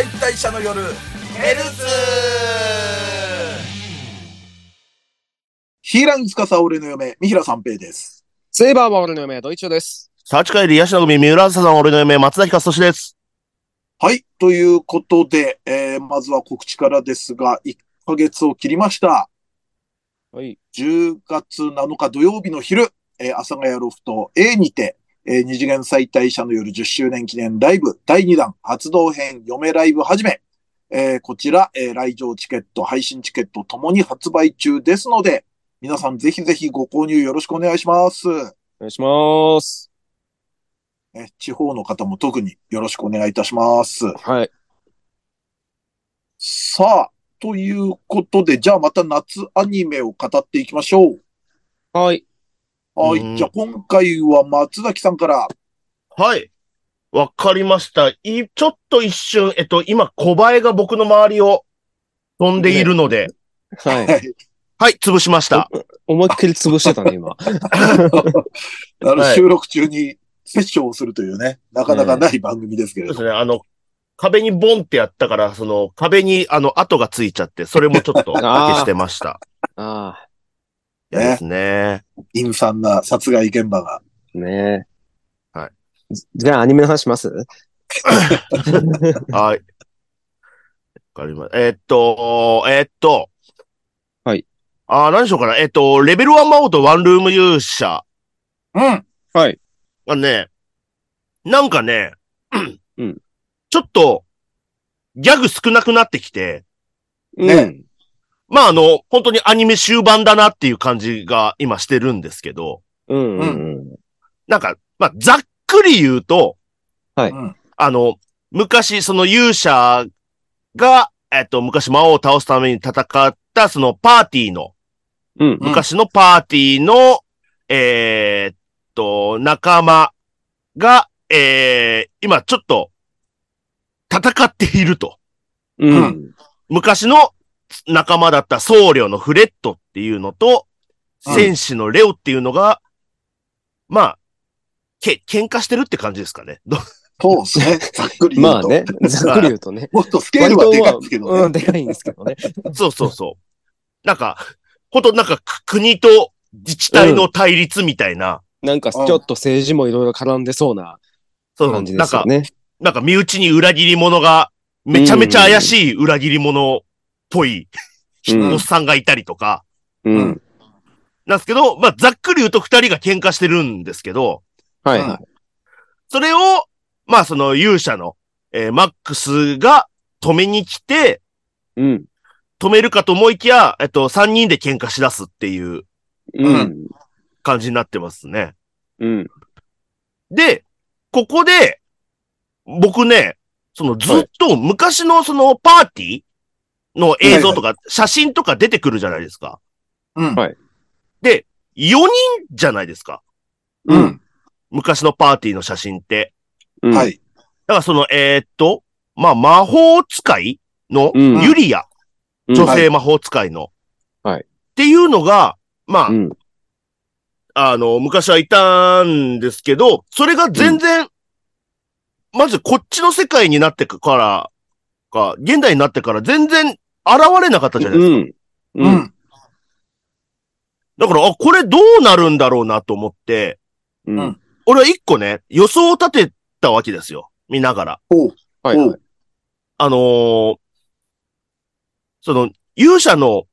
解体者の夜ヘルツヒーラン司俺の嫁、三平三平です。セイバーは俺の嫁、ドイチョです。幸帰り、ヤシナ組、三浦朝さん、俺の嫁、松崎勝利です。はい。ということで、えー、まずは告知からですが、1ヶ月を切りました。はい。10月7日土曜日の昼、えー、阿佐ヶ谷ロフト A にて、えー、二次元再退者の夜10周年記念ライブ第2弾発動編嫁ライブはじめ、えーこちら、えー来場チケット、配信チケットともに発売中ですので、皆さんぜひぜひご購入よろしくお願いします。お願いします。え地方の方も特によろしくお願いいたします。はい。さあ、ということで、じゃあまた夏アニメを語っていきましょう。はい。うんはい。じゃあ今回は松崎さんから。はい。わかりました。い、ちょっと一瞬、えっと、今、小バエが僕の周りを飛んでいるので、はい。はい。はい、潰しました。思いっきり潰してたね、今。あの、はい収録中にセッションをするというね、なかなかない番組ですけれども。そうですね、あの、壁にボンってやったから、その、壁に、あの、跡がついちゃって、それもちょっと消してました。あ嫌ですね。陰惨な殺害現場が。あ、ねえ。はいじ。じゃあ、アニメの話します？はい。わかりました。えーっと、えーっと。はい。あー何でしょうかな。えーっと、レベル1魔王とワンルーム勇者うん。はい。がね、なんかね、うんちょっと、ギャグ少なくなってきて、ねまああの、本当にアニメ終盤だなっていう感じが今してるんですけど、うん。うん。うん。なんか、まあ、ざっくり言うと、はいうん。あの、昔、その勇者が、えっと、昔魔王を倒すために戦った、そのパーティーの、うん。昔のパーティーの、えーっと、仲間が、えー、今ちょっと、戦っていると。うん。昔の仲間だった僧侶のフレットっていうのと、うん戦士のレオっていうのが、まあ、け、喧嘩してるって感じですかね。どそうですね。ざっくり言うと。まあね、ざっくり言うとね。もっとスケールはでかいんですけどうん、ね。でかいんですけどね。そうそうそう。なんか、ほんとなんかく国と自治体の対立みたいな、なんか、ちょっと政治もいろいろ絡んでそうなそう感じでなんか、すよね。なんか身内に裏切り者が、めちゃめちゃ怪しい裏切り者っぽい、うんおっさんがいたりとか、うん。なんですけど、まあ、ざっくり言うと二人が喧嘩してるんですけど、はいはい。それを、まあ、その勇者の、えーマックスが止めに来て、うん。止めるかと思いきや、えっと、三人で喧嘩しだすっていううん。感じになってますね。うん。で、ここで、僕ね、そのずっと昔のそのパーティーの映像とか写真とか出てくるじゃないですか。うん。はいで、4人じゃないですか。う。ん。昔のパーティーの写真って。うん。。はいい。だからその、えーっと、まあ、魔法使いのうんユリア、うん女性魔法使いの。はいっていうのが、まあ、うん。あの、昔はいたんですけど、それが全然、まずこっちの世界になってから、か、現代になってから全然現れなかったじゃないですか。うん。ううん。ん。だから、あ、これどうなるんだろうなと思って、うん。俺は一個ね、予想を立てたわけですよ。見ながら。おう。はいはい。あのーその、勇者の、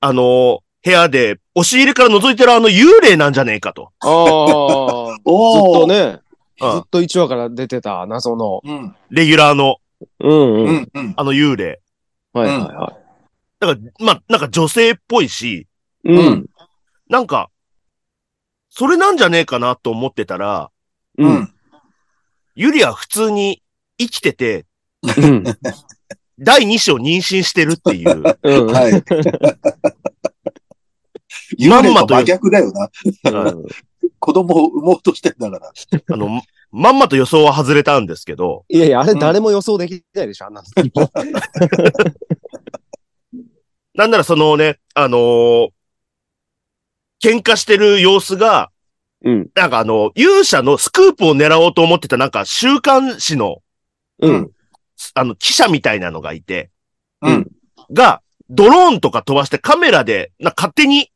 あのー部屋で、押し入れから覗いてるあの幽霊なんじゃねえかと。ああ、ずっ。とね、うんずっと1話から出てた謎の。うん。レギュラーの、うん。うん。あの幽霊。はいはいはだから、まあ、なんか女性っぽいし、い。うん。なんか、それなんじゃねえかなと思ってたら、う。うんん。ユリは普通に生きてて、うん。第2子を妊娠してるっていう。うん。はい。幽霊と真逆だよな。子供を産もうとしてんだから。あの、まんまと予想は外れたんですけど、いやいや、あれ誰も予想できないでしょ、あんなの。なんならそのね、あのー喧嘩してる様子が、うん。なんかあの、勇者のスクープを狙おうと思ってたなんか週刊誌の、うん。あの、記者みたいなのがいて、うん。が、ドローンとか飛ばしてカメラで、な勝手に、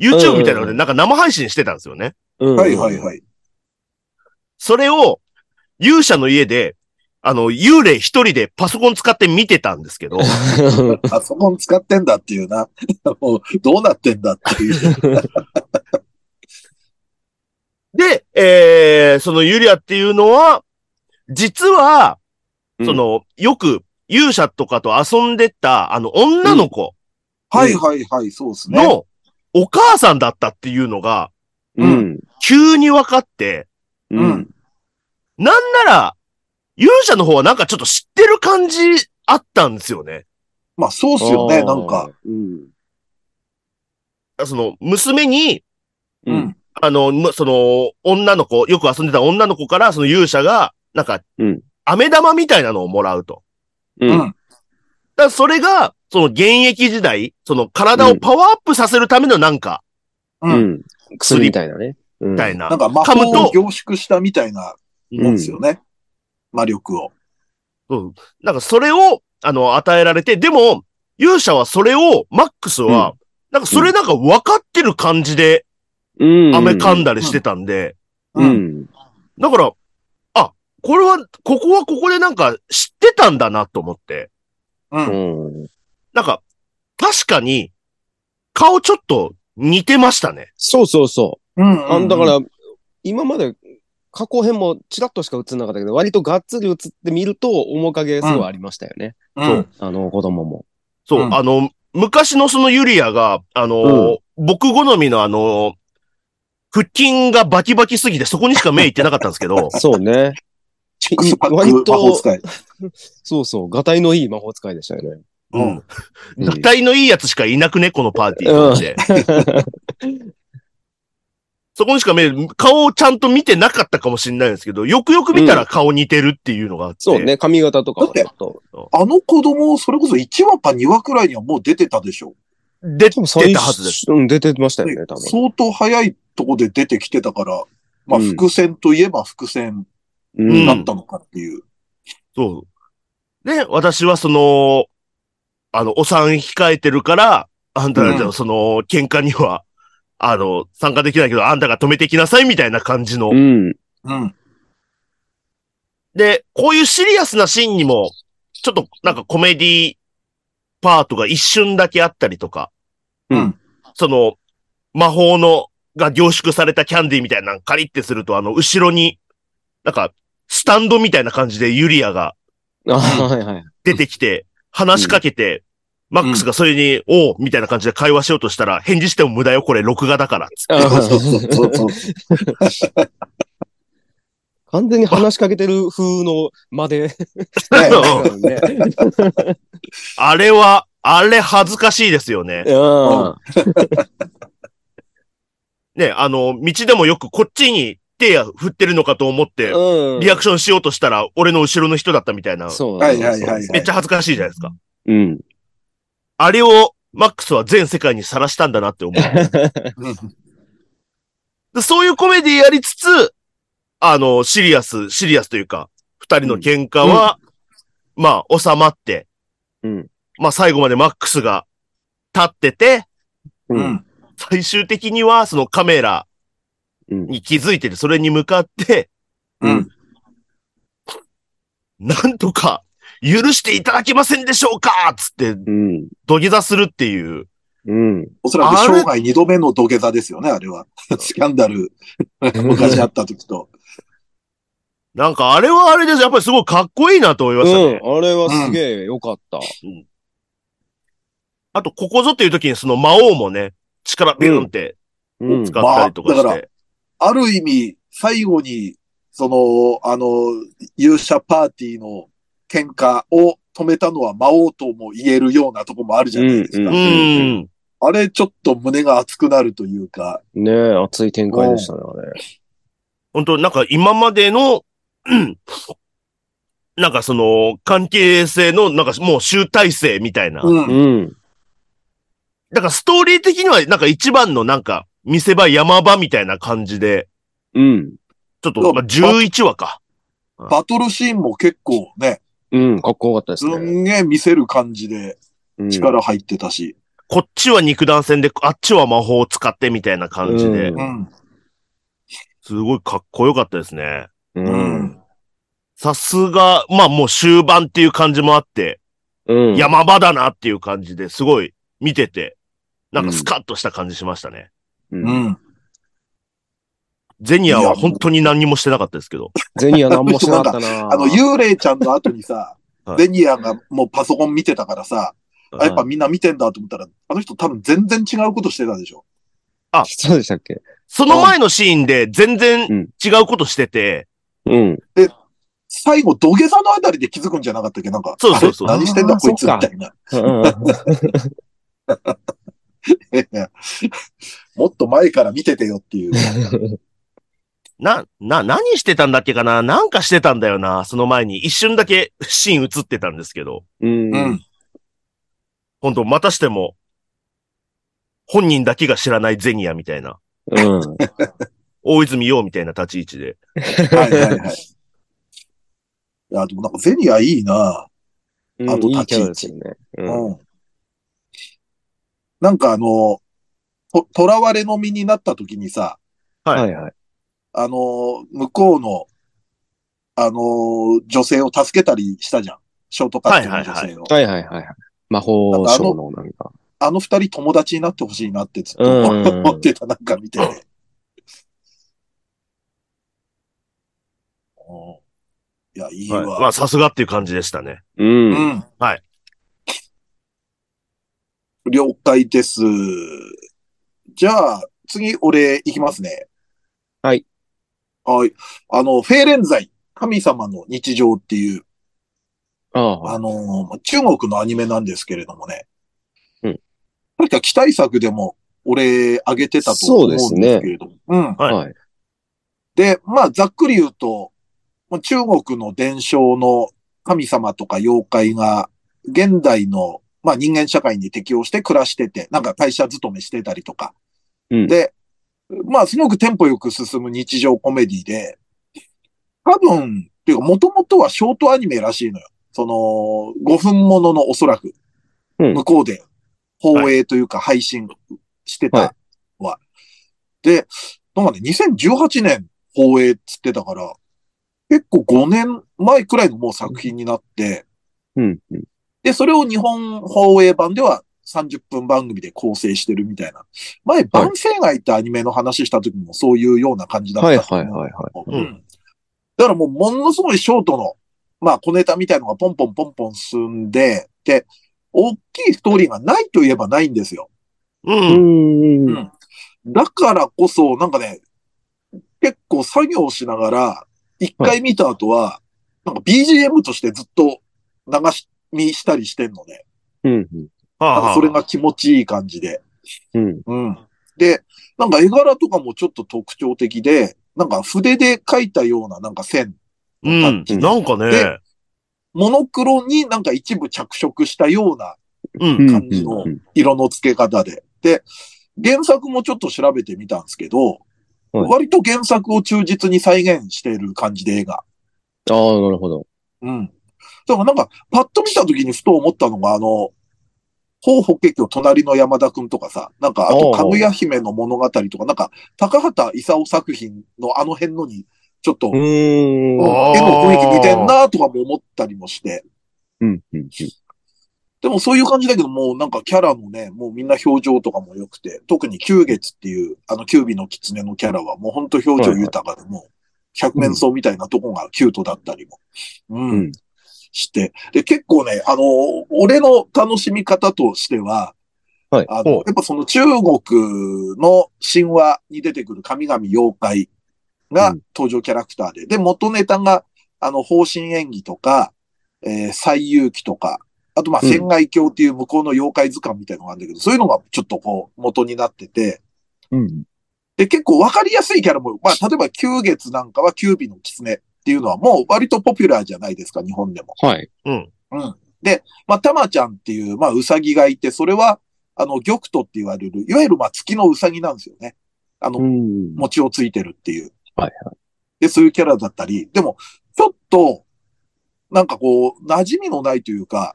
YouTube みたいなので、なんか生配信してたんですよね。うん。はいはいはい。それを、勇者の家で、あの、幽霊一人でパソコン使って見てたんですけど、パソコン使ってんだっていうな。もう、どうなってんだっていう。で、えー、そのユリアっていうのは、実は、うんその、よく勇者とかと遊んでた、あの、女の子はいはいはい、そうですね。のお母さんだったっていうのが、うん。急に分かって、うん。なんなら、勇者の方はなんかちょっと知ってる感じあったんですよね。まあそうっすよね、なんか。。うん。その、娘に、う。うんん。あの、むその、女の子、よく遊んでた女の子から、その勇者が、なんか、うん飴玉みたいなのをもらうと。うん。うん。だからそれが、その現役時代、その体をパワーアップさせるためのなんか、う。うんん。薬みたいなね。みみたいな。なんか魔法を凝縮したみたいなもんですよね。魔力を。うん。なんかそれを、あの、与えられて、でも、勇者はそれを、マックスは、なんかそれなんか分かってる感じで、うん。飴噛んだりしてたんで、う。ん。だから、あ、これは、ここはここでなんか知ってたんだなと思って、う。うんん。なんか、確かに、顔ちょっと似てましたね。そうそうそう。うん。あだか、ら、今まで過去編もチラッとしか映んなかったけど、割とがっつり映ってみると面影すごいありましたよね。うん。あの子供も。そう、うんあの、昔のそのユリアが、あのー僕好みのあのー腹筋がバキバキすぎてそこにしか目いってなかったんですけど、そうね。割と魔法使い。そうそう。がたいのいい魔法使いでしたよね。うん。うん合体のいいやつしかいなくね、このパーティーって。そこにしか目、顔をちゃんと見てなかったかもしれないんですけど、よくよく見たら顔似てるっていうのがあって。そうね。髪型とかはちょっと。あの子供、それこそ1話か2話くらいにはもう出てたでしょ。出てたはずです。うん、出てましたよね、多分。相当早いとこで出てきてたから、まあうん伏線といえば伏線うんだったのかっていう。そう。で、私はその、あの、お産控えてるから、あんたたちのその、喧嘩には、あの、参加できないけど、あんたが止めてきなさいみたいな感じの。うん。うん。で、こういうシリアスなシーンにも、ちょっとなんかコメディパートが一瞬だけあったりとか、うん。その、魔法の、が凝縮されたキャンディーみたいなのカリってすると、あの、後ろに、なんか、スタンドみたいな感じでユリアがあはいはい。出てきて、話しかけて、マックスがそれに、おうみたいな感じで会話しようとしたら、返事しても無駄よ、これ録画だから。つってあそうそうそうそう。完全に話しかけてる風の間で。あれは、あれ恥ずかしいですよね。うんね、あの、道でもよくこっちに手や振ってるのかと思って、うん。リアクションしようとしたら、俺の後ろの人だったみたいな、そう。はいはいはいめっちゃ恥ずかしいじゃないですか。うん。あれを、マックスは全世界にさらしたんだなって思う。そういうコメディやりつつ、あの、シリアス、シリアスというか、二人の喧嘩は、まあ、収まって、うん。まあ、最後までマックスが立ってて、う。うんん。最終的には、そのカメラうん。に気づいてて、それに向かって、うん。なんとか、許していただけませんでしょうか？つって、うん。土下座するっていう。うん。おそらく生涯二度目の土下座ですよね、あれは。スキャンダル、昔あった時と。なんか、あれはあれです。やっぱりすごいかっこいいなと思いましたね。うん。あれはすげえ良かった。あと、ここぞっていう時にその魔王もね、力ビューンってうん。使ったりとかして。まあだある意味、最後に、その、あの、勇者パーティーの喧嘩を止めたのは魔王とも言えるようなとこもあるじゃないですか。うんうん。あれ、ちょっと胸が熱くなるというか、ねえ、熱い展開でしたね、あれ。本当なんか今までの、うんなんかその、関係性の、なんかもう集大成みたいな。うん。うん。だからストーリー的には、なんか一番のなんか、見せ場山場みたいな感じで、うん。ちょっと、まあ、11話か。バトルシーンも結構ね、うん、かっこよかったですすね。んげえ見せる感じでうん力入ってたし。こっちは肉弾戦で、あっちは魔法を使ってみたいな感じでう、うん。すごいかっこよかったですね。う。うんん。さすが、まあもう終盤っていう感じもあって、うん。山場だなっていう感じですごい見てて、なんかスカッとした感じしましたね。う。うんん。ゼニアは本当に何にもしてなかったですけど。ゼニア何もしなかったな。あの、幽霊ちゃんの後にさは、い。ゼニアがもうパソコン見てたからさ、あやっぱみんな見てんだと思ったら、あの人多分全然違うことしてたでしょ。そうでしたっけ？その前のシーンで全然うん。違うことしてて、うん。最後、土下座のあたりで気づくんじゃなかったっけ？なんか、そうそうそう。何してんだこいつみたいな。もっと前から見ててよっていう。な、な、何してたんだっけかな？なんかしてたんだよな。その前に一瞬だけシーン映ってたんですけど、うん。うん。本当またしても、本人だけが知らないゼニアみたいな、うん。大泉洋みたいな立ち位置で。はいはいはい。いや、でもなんかゼニアいいなうんあと立ち位置ラですよね。うん。うん。なんかあの、と、囚われの身になった時にさ、はいはいはい。あの、向こうの、あの、女性を助けたりしたじゃん。ショートカットの女性を。はいはいはいはい。魔法省のなんか。あの二人友達になってほしいなってずっとうん思ってた、なんか見てて。うん いや、いいはい。わ。まあ、さすがっていう感じでしたね。う。うんん。はい。了解です。じゃあ、次、俺、行きますね。はい。はい。あの、フェーレンザイ、神様の日常っていう、ああ。あの、中国のアニメなんですけれどもね。うん。確か期待作でも、俺、あげてたと思うんですけれども。うん。はいはい。で、まあ、ざっくり言うと、まあ中国の伝承の神様とか妖怪が、現代の、まあ、人間社会に適応して暮らしてて、なんか会社勤めしてたりとか。うんで、まあ、すごくテンポよく進む日常コメディで、多分、っていうか、もともとはショートアニメらしいのよ。その、5分もののおそらく、うん向こうで放映というか配信してたわ。で、なんかね、2018年放映っつってたから、結構5年前くらいのもう作品になって、うん。うんで、それを日本放映版では30分番組で構成してるみたいな。前、万世街ってアニメの話した時もそういうような感じだったはいはいはいはい。うん。だからもうものすごいショートの、まあ小ネタみたいのがポンポンポンポン進んで、で、大きいストーリーがないといえばないんですよ。う。うんん。うんだからこそ、なんかね、結構作業しながら、一回見た後は、なんか BGM としてずっと流し見したりしてんのね。うん。なんかそれが気持ちいい感じで。うん。うん。で、なんか絵柄とかもちょっと特徴的で、なんか筆で描いたようななんか線、うん。なんかねで、モノクロになんか一部着色したようなうん。感じの色の付け方で。で、原作もちょっと調べてみたんですけど、はい割と原作を忠実に再現している感じで絵が。ああ、なるほど。うん。だからなんか、パッと見た時にふと思ったのが、あの、宝法華経隣の山田くんとかさ、なんか、あと、かぐや姫の物語とか、なんか、高畑勲作品のあの辺のに、ちょっと、うーん。あ絵の雰囲気似てんなとかも思ったりもして。うん。うん。でもそういう感じだけど、もうなんかキャラもね、もうみんな表情とかも良くて、特に九月っていう、あの、キュービの狐のキャラはもう本当表情豊かで、もう、百面相みたいなとこがキュートだったりも、うん、うんして。で、結構ね、あの、俺の楽しみ方としては、はい。あの、やっぱその中国の神話に出てくる神々妖怪がうん。登場キャラクターで、で、元ネタが、あの、方針演技とか、えー、西遊記とか、あと、まあ、うん。仙外鏡っていう向こうの妖怪図鑑みたいなのがあるんだけど、そういうのがちょっとこう、元になってて、うん。で、結構わかりやすいキャラも、まあ、例えば、九月なんかは九尾の狐っていうのはもう割とポピュラーじゃないですか、日本でも。はい。うん。うん。で、まあ、たまちゃんっていう、まあ、うさぎがいて、それは、あの、玉兎って言われる、いわゆる、まあ、月のうさぎなんですよね。あの、うん。餅をついてるっていう。はいで、そういうキャラだったり、でも、ちょっと、なんかこう、馴染みのないというか、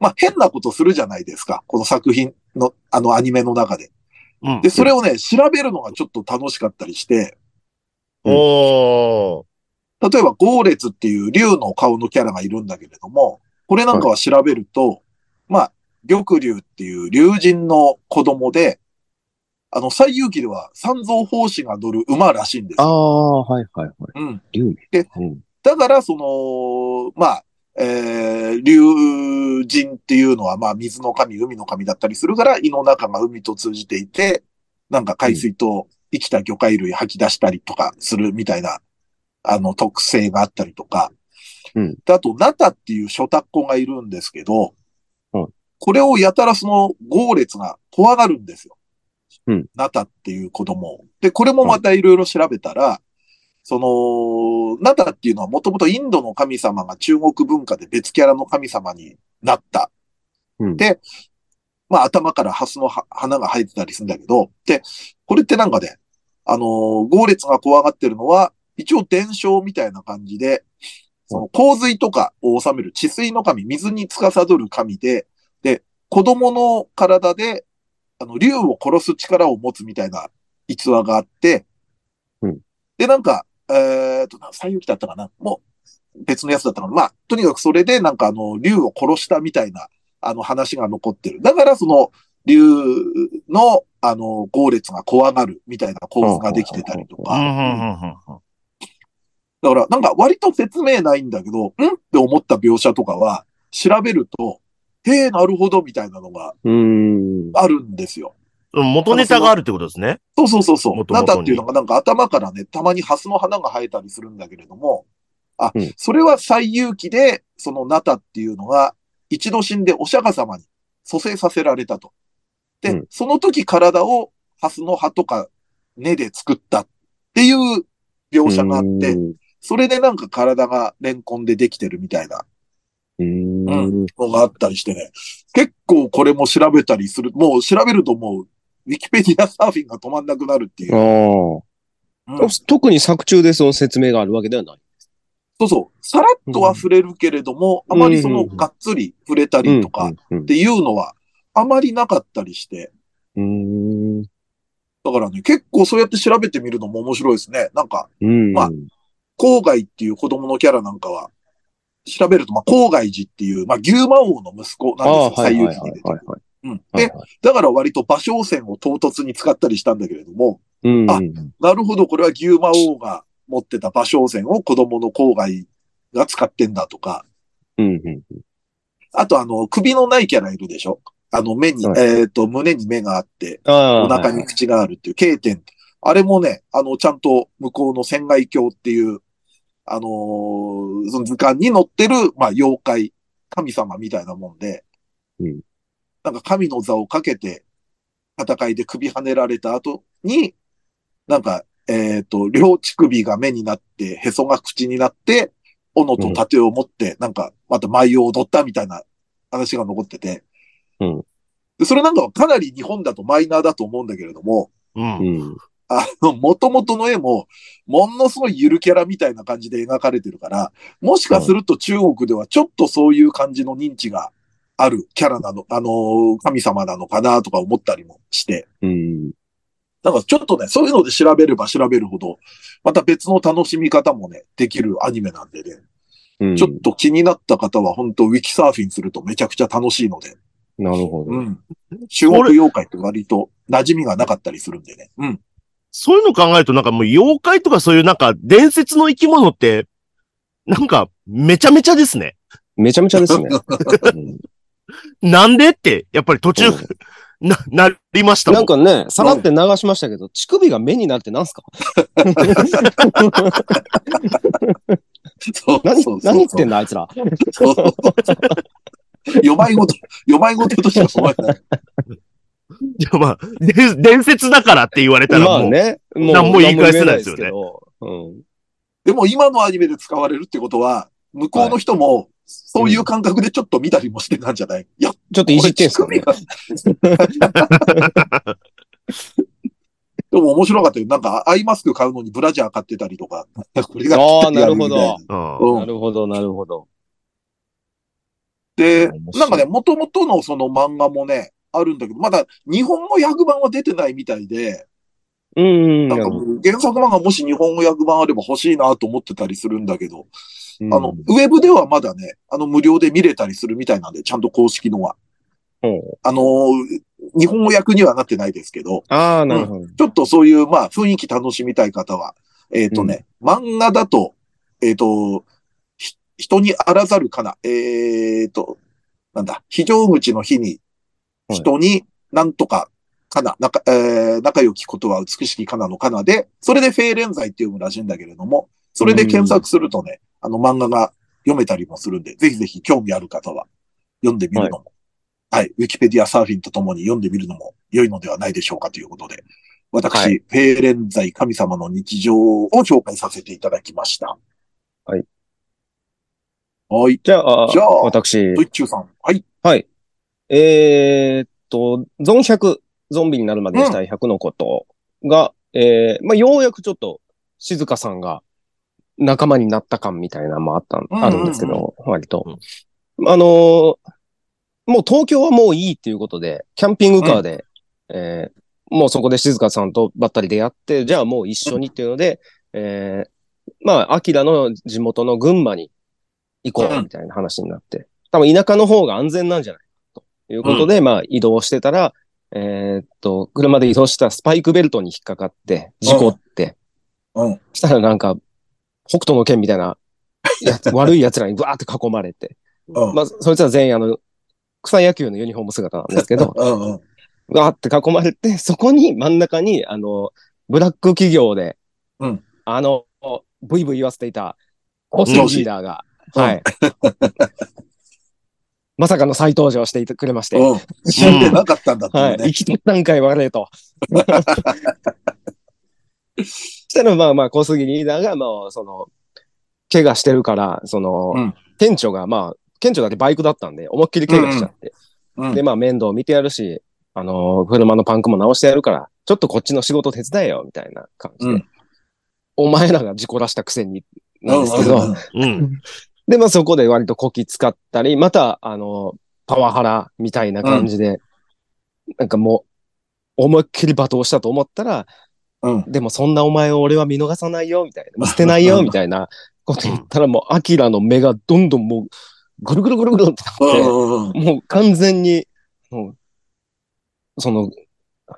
まあ変なことするじゃないですか。この作品の、あのアニメの中で。うん。で、それをね、調べるのがちょっと楽しかったりして、おー。例えば、ゴーレツっていう竜の顔のキャラがいるんだけれども、これなんかは調べると、まあ、玉竜っていう竜神の子供で、あの、西遊記では三蔵法師が乗る馬らしいんですあよ。あ、はいはいはい。うん。竜ね。でうん。だから、その、まあ、えー、竜神っていうのは、まあ、水の神、海の神だったりするから、胃の中が海と通じていて、なんか海水と生きた魚介類吐き出したりとかするみたいな、あの、特性があったりとか。うんであと、ナタっていう諸タ子がいるんですけど、はいこれをやたらその、ゴーレツが怖がるんですよ。うんナタっていう子供を。で、これもまたいろいろ調べたら、その、ナタっていうのはもともとインドの神様が中国文化で別キャラの神様になった。うんで、まあ頭からハスのは花が生えてたりするんだけど、で、これってなんかね、あのー、ゴーレツが怖がってるのは、一応伝承みたいな感じで、その洪水とかを治める治水の神、水に司る神で、で、子供の体で、あの、竜を殺す力を持つみたいな逸話があって、うんで、なんか、えーと、な西遊記だったかな？もう、別のやつだったかな？まあ、とにかくそれで、なんかあの、竜を殺したみたいな、あの話が残ってる。だから、その、竜の、あの、ゴーレツが怖がるみたいな構図ができてたりとか。だから、なんか割と説明ないんだけど、んって思った描写とかは、調べると、へえ、なるほど、みたいなのがうーん。あるんですよ。うん。元ネタがあるってことですね。そうそうそうそう。ナタっていうのがなんか頭からね、たまにハスの花が生えたりするんだけれども、あ、うんそれは最有機で、そのナタっていうのが、一度死んでお釈迦様に蘇生させられたと。で、うんその時体をハスの葉とか根で作ったっていう描写があって、うそれでなんか体がレンコンでできてるみたいなーん。のがあったりしてね、結構これも調べたりする、もう調べるともう、ウィキペディアサーフィンが止まんなくなるっていう。あうんあ。特に作中でその説明があるわけではない。そうそう。さらっとは触れるけれども、あまりそのがっつり触れたりとかっうん。ていうのは、あまりなかったりして、うん。だからね、結構そうやって調べてみるのも面白いですね。なんか、うん。まあ郊外っていう子供のキャラなんかは、調べると、まあ、郊外寺っていう、まあ、牛魔王の息子なんですよ、最有機に。うん。はいで、はいだから割と馬小線を唐突に使ったりしたんだけれども、うん。あなるほど、これは牛魔王が持ってた馬小線を子供の郊外が使ってんだとか、うん。うん。あとあの、首のないキャラいるでしょ？あの、目に、はいえっ、と、胸に目があって。お腹に口があるっていう、経点。あれもね、あの、ちゃんと向こうの仙外鏡っていう、あのーその図鑑に載ってる、まあ、妖怪、神様みたいなもんで、うん。なんか神の座をかけて、戦いで首跳ねられた後に、なんか、えっ、と、両乳首が目になって、へそが口になって、斧と盾を持って、なんか、また舞を踊ったみたいな話が残ってて、うん。でそれなんかはかなり日本だとマイナーだと思うんだけれども、うん。うん。あの、元々の絵も、ものすごいゆるキャラみたいな感じで描かれてるから、もしかすると中国ではちょっとそういう感じの認知があるキャラなの、あの、神様なのかなとか思ったりもして、うん。なんかちょっとね、そういうので調べれば調べるほど、また別の楽しみ方もね、できるアニメなんでね、うん。ちょっと気になった方は本当ウィキサーフィンするとめちゃくちゃ楽しいので、なるほど。うん。中国妖怪って割と馴染みがなかったりするんでね。うん。そういうの考えるとなんかもう妖怪とかそういうなんか伝説の生き物って、なんかめちゃめちゃですね。めちゃめちゃですね。うんなんでって、やっぱり途中、な、なりましたもん。なんかね、さらって流しましたけど、乳首が目になるってなんすか？そう何何言ってんだ、あいつら。そうよまいごと、よまいごととしか思えない。いやまあ、で伝説だからって言われたらもう、まあね。も何も言い返せないですよねでも今のアニメで使われるってことは、向こうの人も、そういう感覚でちょっと見たりもしてたんじゃない、うん。ちょっといじってんすかね。でも面白かったよ。なんか、アイマスク買うのにブラジャー買ってたりとか。これがあーぴったり合うみたいなるほうんうんなるほど、なるほど。で、なんかね、元々のその漫画もね、あるんだけど、まだ日本語訳版は出てないみたいで、うんうん。なんか原作漫画もし日本語訳版あれば欲しいなと思ってたりするんだけど、うんあの、ウェブではまだね、あの、無料で見れたりするみたいなんで、ちゃんと公式のは。うんあのー日本語訳にはなってないですけど、ああ、なるほど。ちょっとそういう、まあ、雰囲気楽しみたい方は、えっ、とね、漫画だと、えっ、と、ひ人にあらざるかな、えっ、と、なんだ、非常口の日に、はい人になんとかかな、仲、えー仲良きことは美しきかなのかなで、それでフェーレンザイって読むらしいんだけれども、それで検索するとね、あの漫画が読めたりもするんで、ぜひぜひ興味ある方は読んでみるのも、はい、ウィキペディアサーフィンとともに読んでみるのも良いのではないでしょうかということで、私、はいフェーレンザイ神様の日常を紹介させていただきました。はい。はい。じゃあ、じゃあ私ド、イッチューさん。はい。はい。えーっと、ゾン100、ゾンビになるまでしたい100のことが、えー、まあ、ようやくちょっと、静香さんが仲間になった感みたいなのもあったん、うんうんうん。あるんですけど、割と。あのーもう東京はもういいっていうことで、キャンピングカーで、えーもうそこで静香さんとばったり出会って、じゃあもう一緒にっていうので、えーまあ、アキラの地元の群馬に行こうみたいな話になって、多分田舎の方が安全なんじゃない？かということで、まあ移動してたら、えーっと、車で移動したスパイクベルトに引っかかって、事故って、うん。したらなんか、北斗の剣みたいなやつ、悪い奴らにバーって囲まれて、うん。まあ、そいつは全員あの、草野球のユニフォーム姿なんですけど、うんうん。わーって囲まれて、そこに真ん中に、あの、ブラック企業で、うんあの、ブイブイ言わせていた、オスリーダーが、うんはい。まさかの再登場していてくれまして、うん。死んでなかったんだってはい。生。きとったんかい、悪いと。そしたら、まあまあ、小杉リーダーが、まあ、その、怪我してるから、その、うん店長が、まあ、店長だけバイクだったんで、思いっきり怪我しちゃって。うんで、まあ、面倒見てやるし、あのー車のパンクも直してやるから、ちょっとこっちの仕事手伝えよ、みたいな感じで。うんお前らが事故らしたくせに、なんですけど、うんうん。で、まあそこで割とこき使ったり、また、あの、パワハラみたいな感じで、なんかもう、思いっきり罵倒したと思ったら、うん。でもそんなお前を俺は見逃さないよ、みたいな。見捨てないよ、みたいなこと言ったらもう、アキラの目がどんどんもう、ぐるぐるぐるぐるってうなって、んうんうん。もう完全に、もう、その、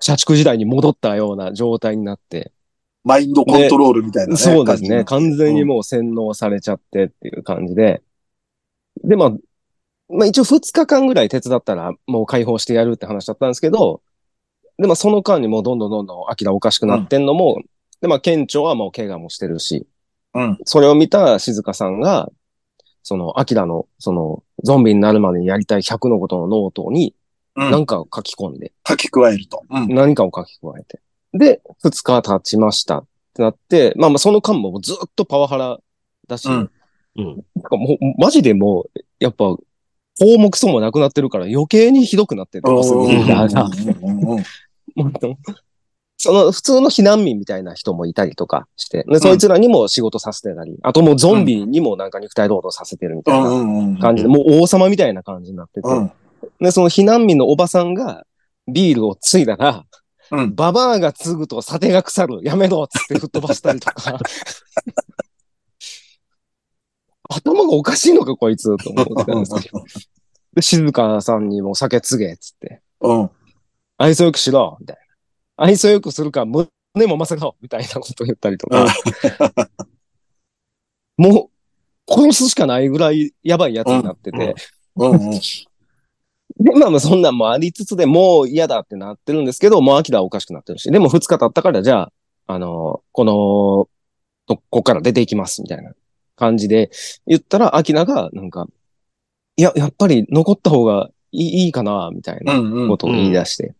社畜時代に戻ったような状態になって、マインドコントロールみたいなね。そうですね。完全にもう洗脳されちゃってっていう感じで。で、まあ、まあ一応2日間ぐらい手伝ったらもう解放してやるって話だったんですけど、で、まあその間にもうどんどんどんどんアキラおかしくなってんのも、で、まあ県庁はもう怪我もしてるし、うん。それを見た静香さんが、その、アキラの、その、ゾンビになるまでにやりたい100のことのノートに、うん。何かを書き込んで、書き加えると。うん。何かを書き加えて。で、2日経ちましたってなって、まあまあその間もずっとパワハラだし、うんうん。なんかもう、マジでもう、やっぱ、法もクソもなくなってるから余計にひどくなってて、うんすぐリーダーが。うんうんうん本当 その普通の避難民みたいな人もいたりとかして、で、そいつらにも仕事させてたり、あともうゾンビにもなんか肉体労働させてるみたいなうんうん感じで、もう王様みたいな感じになってて、うん。で、その避難民のおばさんがビールをついだら、うん。ババアが継ぐと査定が腐る、やめろっつって吹っ飛ばしたりとか。頭がおかしいのか、こいつ、と思ってたんですけど。で、静香さんにも酒継げ、っつって。うん。愛想よくしろ、みたいな。愛想よくするか、胸もまさか、みたいなことを言ったりとか。もう、殺すしかないぐらいやばいやつになってて。うんうん。で、まあまあそんなんもありつつでもう嫌だってなってるんですけど、もうアキラはおかしくなってるし、でも2日経ったからじゃあ、あの、この、とこから出ていきます、みたいな感じで言ったら、アキラがなんか、いや、やっぱり残った方がいいいいかな、みたいな。ことを言い出して、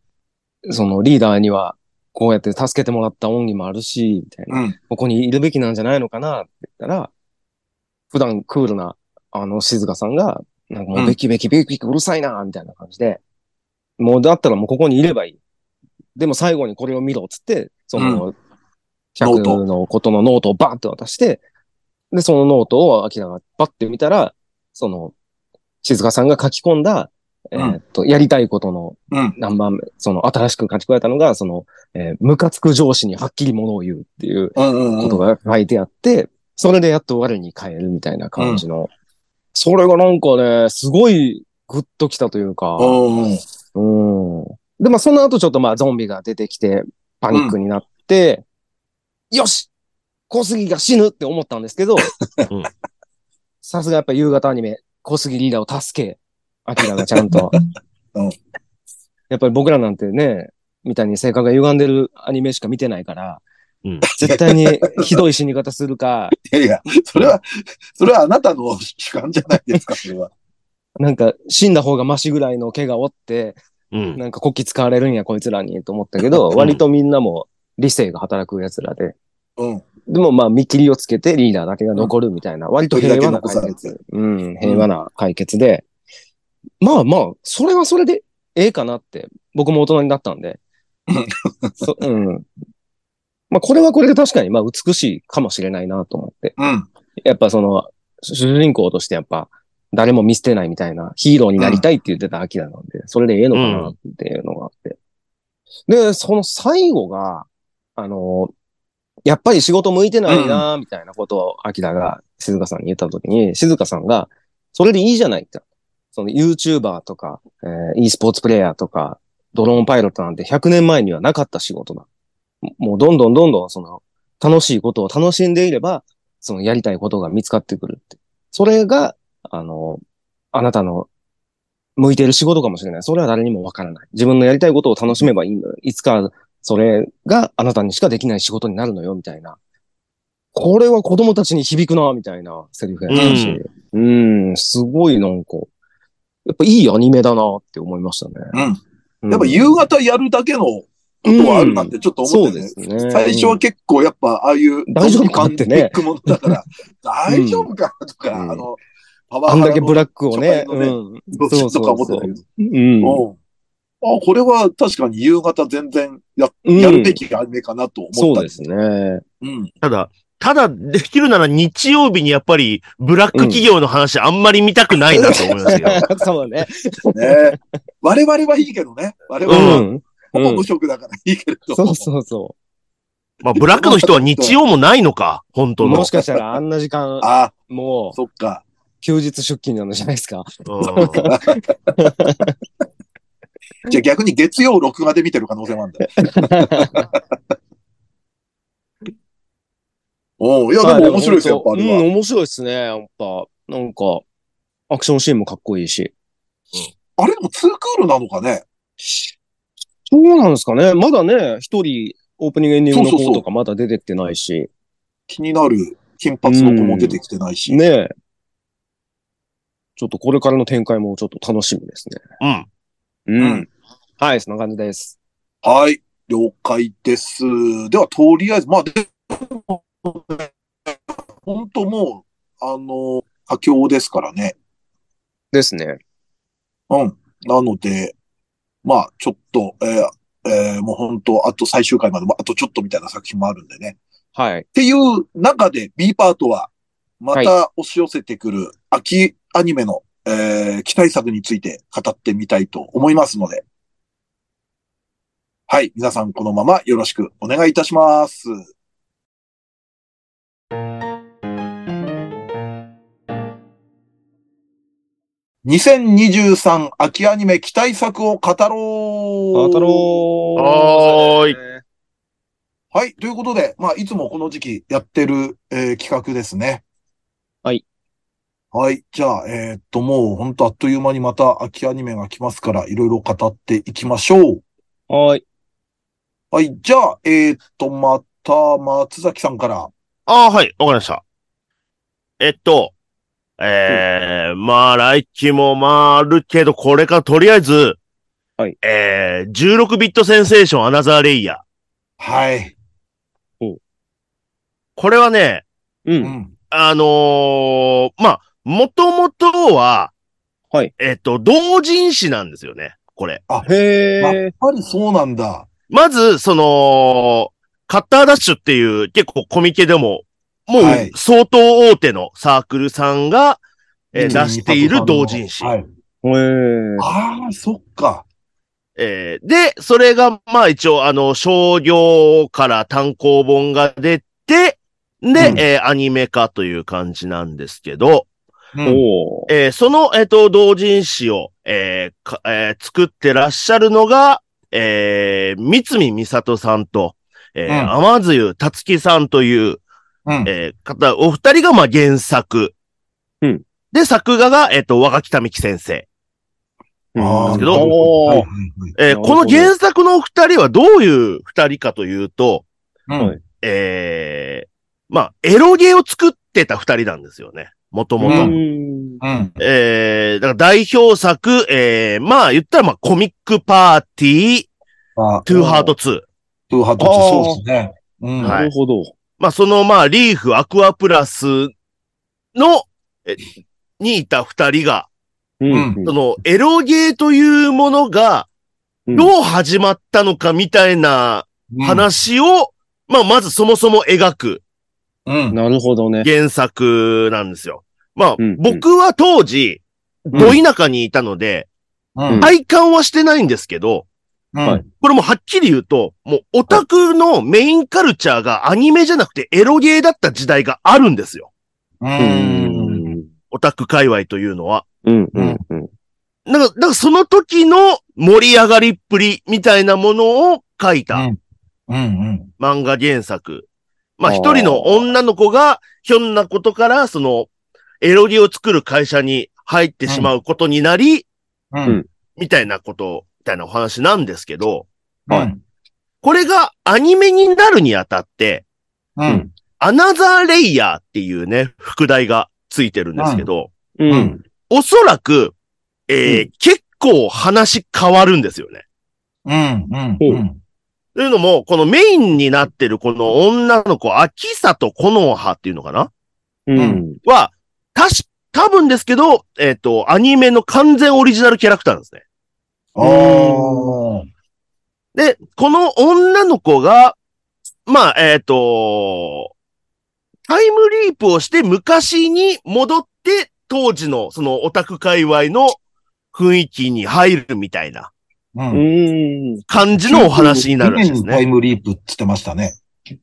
そのリーダーにはこうやって助けてもらった恩義もあるし、みたいな、うん。ここにいるべきなんじゃないのかなって言ったら、普段クールな、あの、静香さんが、なんかもうべきべきべきべきうるさいな、みたいな感じで、もうだったらもうここにいればいい。でも最後にこれを見ろ、つって、その、ノート100のことのノートをバーンって渡して、で、そのノートをアキラがバッて見たら、その、静香さんが書き込んだ、えーっと、やりたいことのうん。何番目、その新しく書き加えたのが、その、えームカつく上司にはっきりものを言うっていう。ことが書いてあって、それでやっと我に返るみたいな感じの、それがなんかね、すごいグッときたというか、うんうん。うん。で、まあその後ちょっとまあゾンビが出てきて、パニックになって、よし小杉が死ぬって思ったんですけどうん、さすがやっぱ夕方アニメ、小杉リーダーを助け、アキラがちゃんと。うんやっぱり僕らなんてね、みたいに性格が歪んでるアニメしか見てないから、うん絶対にひどい死に方するか、いやいや、それは、それはあなたの主観じゃないですか、それは。なんか死んだ方がマシぐらいの怪我を負って、うん。なんか国旗使われるんや、こいつらに、と思ったけど、うん割とみんなも理性が働く奴らで、うん。でもまあ見切りをつけてリーダーだけが残るみたいな、割と平和な解決。うん、平和な解決で、まあまあ、それはそれでええかなって、僕も大人になったんで。そうん。まあこれはこれで確かにまあ美しいかもしれないなと思って。うん。やっぱその、主人公としてやっぱ、誰も見捨てないみたいなヒーローになりたいって言ってたアキラなんで、それでええのかなっていうのがあって。で、その最後が、あの、やっぱり仕事向いてないなみたいなことをアキラが静香さんに言ったときに、静香さんが、それでいいじゃないって。その YouTuber とか、えー e スポーツプレイヤーとか、ドローンパイロットなんて100年前にはなかった仕事だ。もうどんどんどんどんその楽しいことを楽しんでいれば、そのやりたいことが見つかってくるって。それが、あの、あなたの向いている仕事かもしれない。それは誰にもわからない。自分のやりたいことを楽しめばいいんだよ。いつか、それがあなたにしかできない仕事になるのよ、みたいな。これは子供たちに響くな、みたいなセリフやったし。うん、すごいなんか、やっぱいいアニメだなって思いましたね。うん。やっぱ夕方やるだけのことはあるなってちょっと思そうってね。ですね。最初は結構やっぱああいう大丈夫かってねビッグものだから、大丈夫かなとか、うんあの、パワあんだけのブラックをね、初回うん。どっちとか思ってたけど。うん。うん。あ、これは確かに夕方全然や、うんやるべきアニメかなと思った。そうですね。うん。ただ、ただ、できるなら日曜日にやっぱり、ブラック企業の話あんまり見たくないなと思いますよ。そうね。ね我々はいいけどね。我々うはん。ほぼ無職だからいいけれど。そうそうそまあ、ブラックの人は日曜もないのか、本う。当の。もしかしたらあんな時間、あ、もう、そっか。休日出勤なのじゃないですか。うんじゃあ逆に月曜録画で見てる可能性もあるんだ。おういや、でも面白いですよ、やっぱ。うん、面白いですね、やっぱ。なんか、アクションシーンもかっこいいし。あれでもツークールなのかね？そうなんですかね。まだね、一人、オープニングエンディングのそうそうそう子とかまだ出てきてないし。気になる金髪の子も出てきてないし。ねえ。ちょっとこれからの展開もちょっと楽しみですね。うん。うん。うんはい、そんな感じです。はい、了解です。では、とりあえず、まあ、でもね、本当もう、あの、佳境ですからね。ですね。うん。なので、まあ、ちょっと、えーえーもう本当、あと最終回まで、あとちょっとみたいな作品もあるんでね。はい。っていう中で B パートは、また押し寄せてくる秋アニメの、えー期待作について語ってみたいと思いますので。はい。皆さんこのままよろしくお願いいたします。2023秋アニメ期待作を語ろうあたろー。はーい。はい。ということで、まあ、いつもこの時期やってる、えー企画ですね。はい。はい。じゃあ、えーっと、もう、ほんとあっという間にまた秋アニメが来ますから、いろいろ語っていきましょう。はい。はい。じゃあ、えーっと、また、松崎さんから。ああ、はい、わかりました。えっと、えー、まあ、来期もまあ、あるけど、これからとりあえず、はい。えー、16ビットセンセーションアナザーレイヤー。はい。これはね、う。うんん。あのーまあ、もともとは、はい。えっと、同人誌なんですよね、これ。へやっー。ぱりそうなんだ。まず、その、カッターダッシュっていう結構コミケでも、もうはい相当大手のサークルさんが、えー出している同人誌。はい。ああ、そっか。えーで、それが、まあ一応、あの、商業から単行本が出て、で、うんえーアニメ化という感じなんですけど、うん。えーその、えっ、と、同人誌を、えーかえー作ってらっしゃるのが、えー、三見美里さんと、えーうん天津達樹さんという、うん。えー方、お二人が、まあ、原作。うんで、作画が、えっ、と、若木民樹先生。ああですけどおーはいはいえーこの原作のお二人はどういう二人かというと、はいはいえー、まあ、エロゲーを作ってた二人なんですよね。もともと。うんん。うん。えー、だから代表作、えー、まあ、言ったらまあ、コミックパーティー、あトゥーハート2。トゥーハート2、そうですね。うん。はいなるほど。まあ、そのまあ、リーフ、アクアプラスの、えにいた二人が、うん。その、エロゲーというものが、うんどう始まったのかみたいなうん。話を、まあ、まずそもそも描くうん。なるほどね。原作なんですよ。まあ、うんうん僕は当時、うんど田舎にいたので、うん。体感はしてないんですけど、うんはいこれもはっきり言うと、もうオタクのメインカルチャーがアニメじゃなくてエロゲーだった時代があるんですよ。う。うんん。オタク界隈というのは。うん。うん。うん。なんか、だからその時の盛り上がりっぷりみたいなものを書いたうん。うん。漫画原作。まあ一人の女の子がひょんなことからそのエロゲを作る会社に入ってしまうことになり、うん。うんみたいなこと、みたいなお話なんですけど、はい。これがアニメになるにあたって、うん。アナザーレイヤーっていうね、副題がついてるんですけど、うん。おそらく、えーう結構話変わるんですよね。うん。うん。ほううん。というのも、このメインになってるこの女の子、秋里コノハっていうのかな？うん。は、たし、多分ですけど、えっ、と、アニメの完全オリジナルキャラクターなんですね。ああ。で、この女の子が、まあ、えっ、と、タイムリープをして昔に戻って、当時のそのオタク界隈の雰囲気に入るみたいな。感じのお話になるんですね。タイムリープって言ってましたね。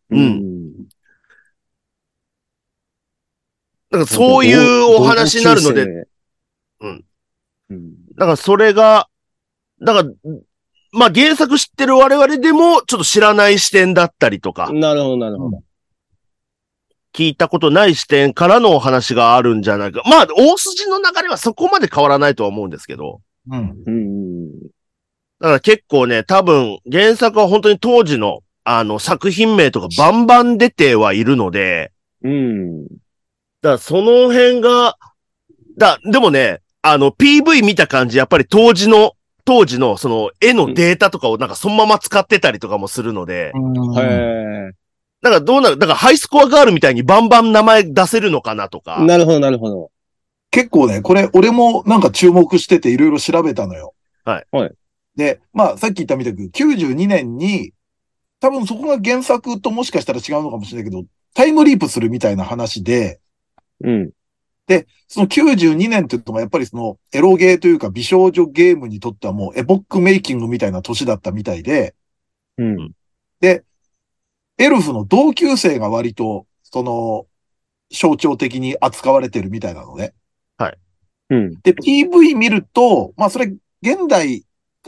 うんだからそういうお話になるので、。うん。うん。だからそれが、だから、まあ原作知ってる我々でもちょっと知らない視点だったりとか、なるほど、なるほど。聞いたことない視点からのお話があるんじゃないか。まあ大筋の流れはそこまで変わらないとは思うんですけど、うん。うん。だから結構ね、多分原作は本当に当時のあの作品名とかバンバン出てはいるので、うん。だからその辺が、だ、でもね、あの PV 見た感じ、やっぱり当時の、当時のその絵のデータとかをなんかそのまま使ってたりとかもするので、うんへだからどうなる、だからハイスコアガールみたいにバンバン名前出せるのかなとかえ。。なるほど、なるほど。結構ね、これ、俺もなんか注目してていろいろ調べたのよ。はいはい。で、まあ、さっき言ったみたく、92年に、多分そこが原作ともしかしたら違うのかもしれないけど、タイムリープするみたいな話で、うん。その92年って言うとやっぱりそのエロゲーというか美少女ゲームにとってはもうエポックメイキングみたいな年だったみたいで、うん。エルフの同級生が割と、その、象徴的に扱われてるみたいなのね。うん。で、PV 見ると、まあそれ、現代、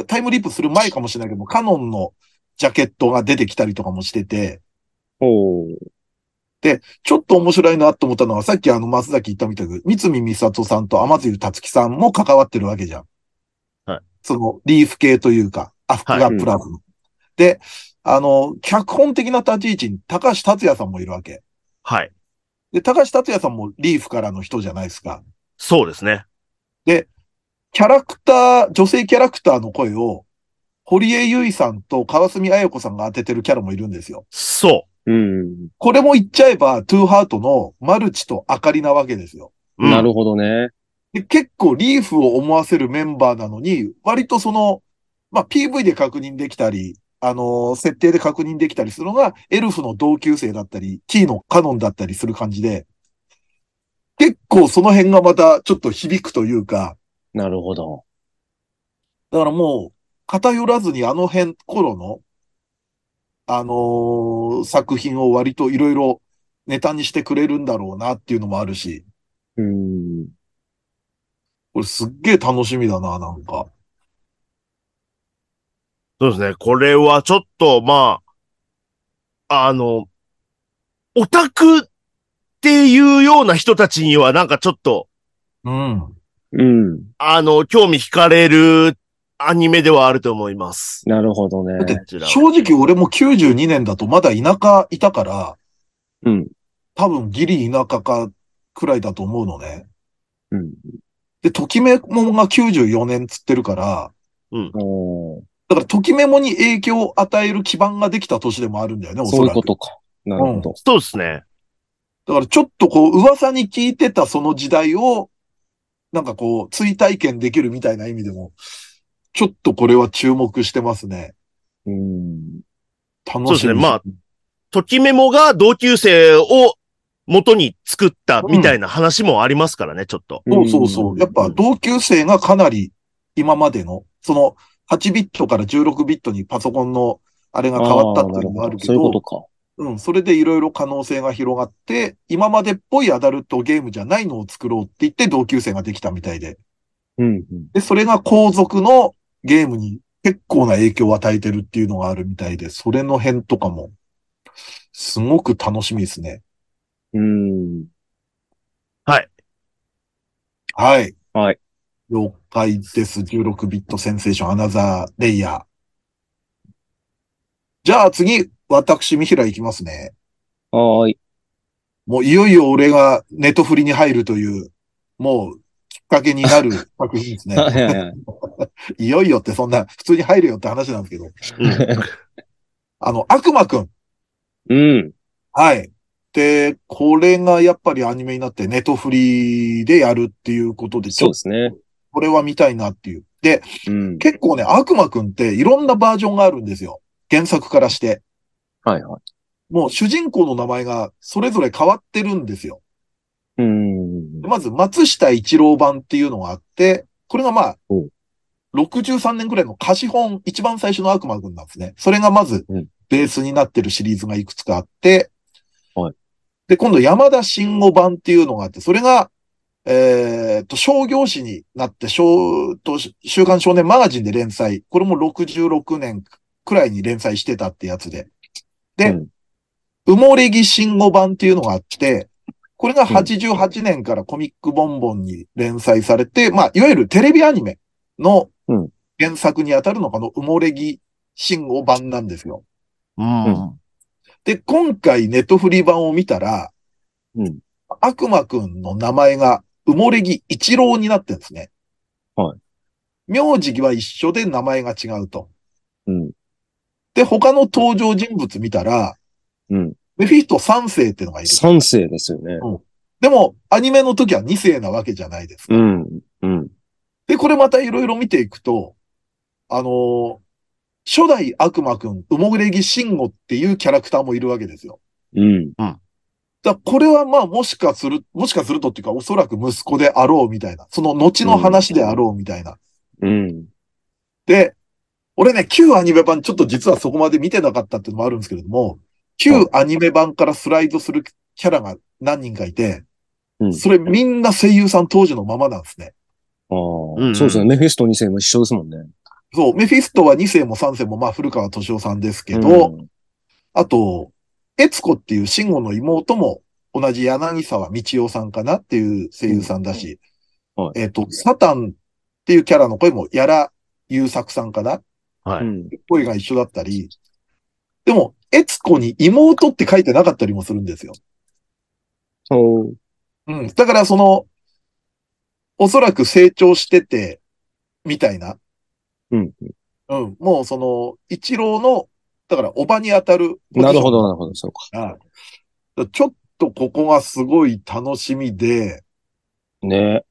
タイムリープする前かもしれないけど、カノンのジャケットが出てきたりとかもしてて、おーちょっと面白いなと思ったのは、さっきあの、松崎言ったみたく、三見美里さんと天津達樹さんも関わってるわけじゃん。はい。その、リーフ系というか、アフクガプラフの。で、あの、脚本的な立ち位置に高橋達也さんもいるわけ。はい。で、高橋達也さんもリーフからの人じゃないですか。そうですね。キャラクター、女性キャラクターの声を、堀江由衣さんと川澄彩子さんが当ててるキャラもいるんですよ。そうん。これも言っちゃえば、トゥーハートのマルチとあかりなわけですよ。う。うんなるほどね。で結構リーフを思わせるメンバーなのに、割とその、まあ、PV で確認できたり、あのー設定で確認できたりするのが、エルフの同級生だったり、キーのカノンだったりする感じで、結構その辺がまたちょっと響くというか、なるほど。だからもう、偏らずにあの辺、頃の、あのー作品を割といろいろネタにしてくれるんだろうなっていうのもあるし、うん。これすっげえ楽しみだな、なんか。そうですね。これはちょっと、まあ、あの、オタクっていうような人たちにはなんかちょっと、うん。うん。あの、興味惹かれるアニメではあると思います。なるほどね正直俺も92年だとまだ田舎いたから、うん。多分ギリ田舎かくらいだと思うのね。うん。で、ときメモが94年つってるから、おーだからときメモに影響を与える基盤ができた年でもあるんだよね、おそそういらく。うことか。なるほど。そうですね。だからちょっとこう噂に聞いてたその時代を、なんかこう追体験できるみたいな意味でも、ちょっとこれは注目してますね。うん。楽しみ。そうですねまあときメモが同級生を元に作ったみたいな話もありますからね、ちょっと。そうそうそう。やっぱ同級生がかなり今までの、その8ビットから16ビットにパソコンのあれが変わったっていうのもあるけそういうこど、とか。うん、それでいろいろ可能性が広がって、今までっぽいアダルトゲームじゃないのを作ろうって言って同級生ができたみたいで。うん。うんで、それが後続のゲームに結構な影響を与えてるっていうのがあるみたいで、それの辺とかも、すごく楽しみですね。うん。はい。はい。了解です。16ビットセンセーションアナザーレイヤー。じゃあ次、私、三平いきますね。はーい。もういよいよ俺がネトフリに入るという、もうかけになる作品ですね。はいはいはい。いよいよってそんな普通に入るよって話なんですけど。うんあの、悪魔くん。うん。はい。で、これがやっぱりアニメになってネトフリでやるっていうことで、そうですね。これは見たいなっていう。で、うん。結構ね、悪魔くんっていろんなバージョンがあるんですよ。原作からして。はいはい。もう主人公の名前がそれぞれ変わってるんですよ。うん。まず、松下一郎版っていうのがあって、これがまあお、63年くらいの貸本、一番最初の悪魔くんなんですね。それがまずうん、ベースになってるシリーズがいくつかあって、はいで、今度山田慎吾版っていうのがあって、それが、えーと、商業誌になって、小と週刊少年マガジンで連載。これも66年くらいに連載してたってやつで。でうん埋もれ木慎吾版っていうのがあって、これが88年からコミックボンボンに連載されて、まあ、いわゆるテレビアニメのうん原作にあたるのがこの埋もれ木慎吾版なんですよ。うん。で、今回ネットフリー版を見たら、うん。悪魔くんの名前が埋もれ木一郎になってるんですね。はい。名字は一緒で名前が違うと。うん。で、他の登場人物見たら、うん。メフィスト3世っていうのがいる。三世ですよね。でも、アニメの時は2世なわけじゃないですか。うん。うん。で、これまたいろいろ見ていくと、あのー初代悪魔くん、うもれぎ慎吾っていうキャラクターもいるわけですよ。うん。だからこれはまあもしかする、もしかするとっていうかおそらく息子であろうみたいな、その後の話であろうみたいな。うん。で、俺ね、旧アニメ版ちょっと実はそこまで見てなかったっていうのもあるんですけれども、旧アニメ版からスライドするキャラが何人かいて、うんそれみんな声優さん当時のままなんですね。ああ、うんそうですね。メフィスト2世も一緒ですもんね。そう、メフィストは2世も3世もまあ古川敏夫さんですけど、うんあと、悦子っていう慎吾の妹も同じ柳沢道夫さんかなっていう声優さんだし、うんはえっ、と、サタンっていうキャラの声も矢良優作さんかなはい。うん。声が一緒だったり、でも、悦子に妹って書いてなかったりもするんですよ。そう。うん。だからその、おそらく成長してて、みたいな。うん。うん。もうその、一郎の、だから、おばに当たる。なるほど、なるほど、そうか。はい。ちょっとここがすごい楽しみで、ね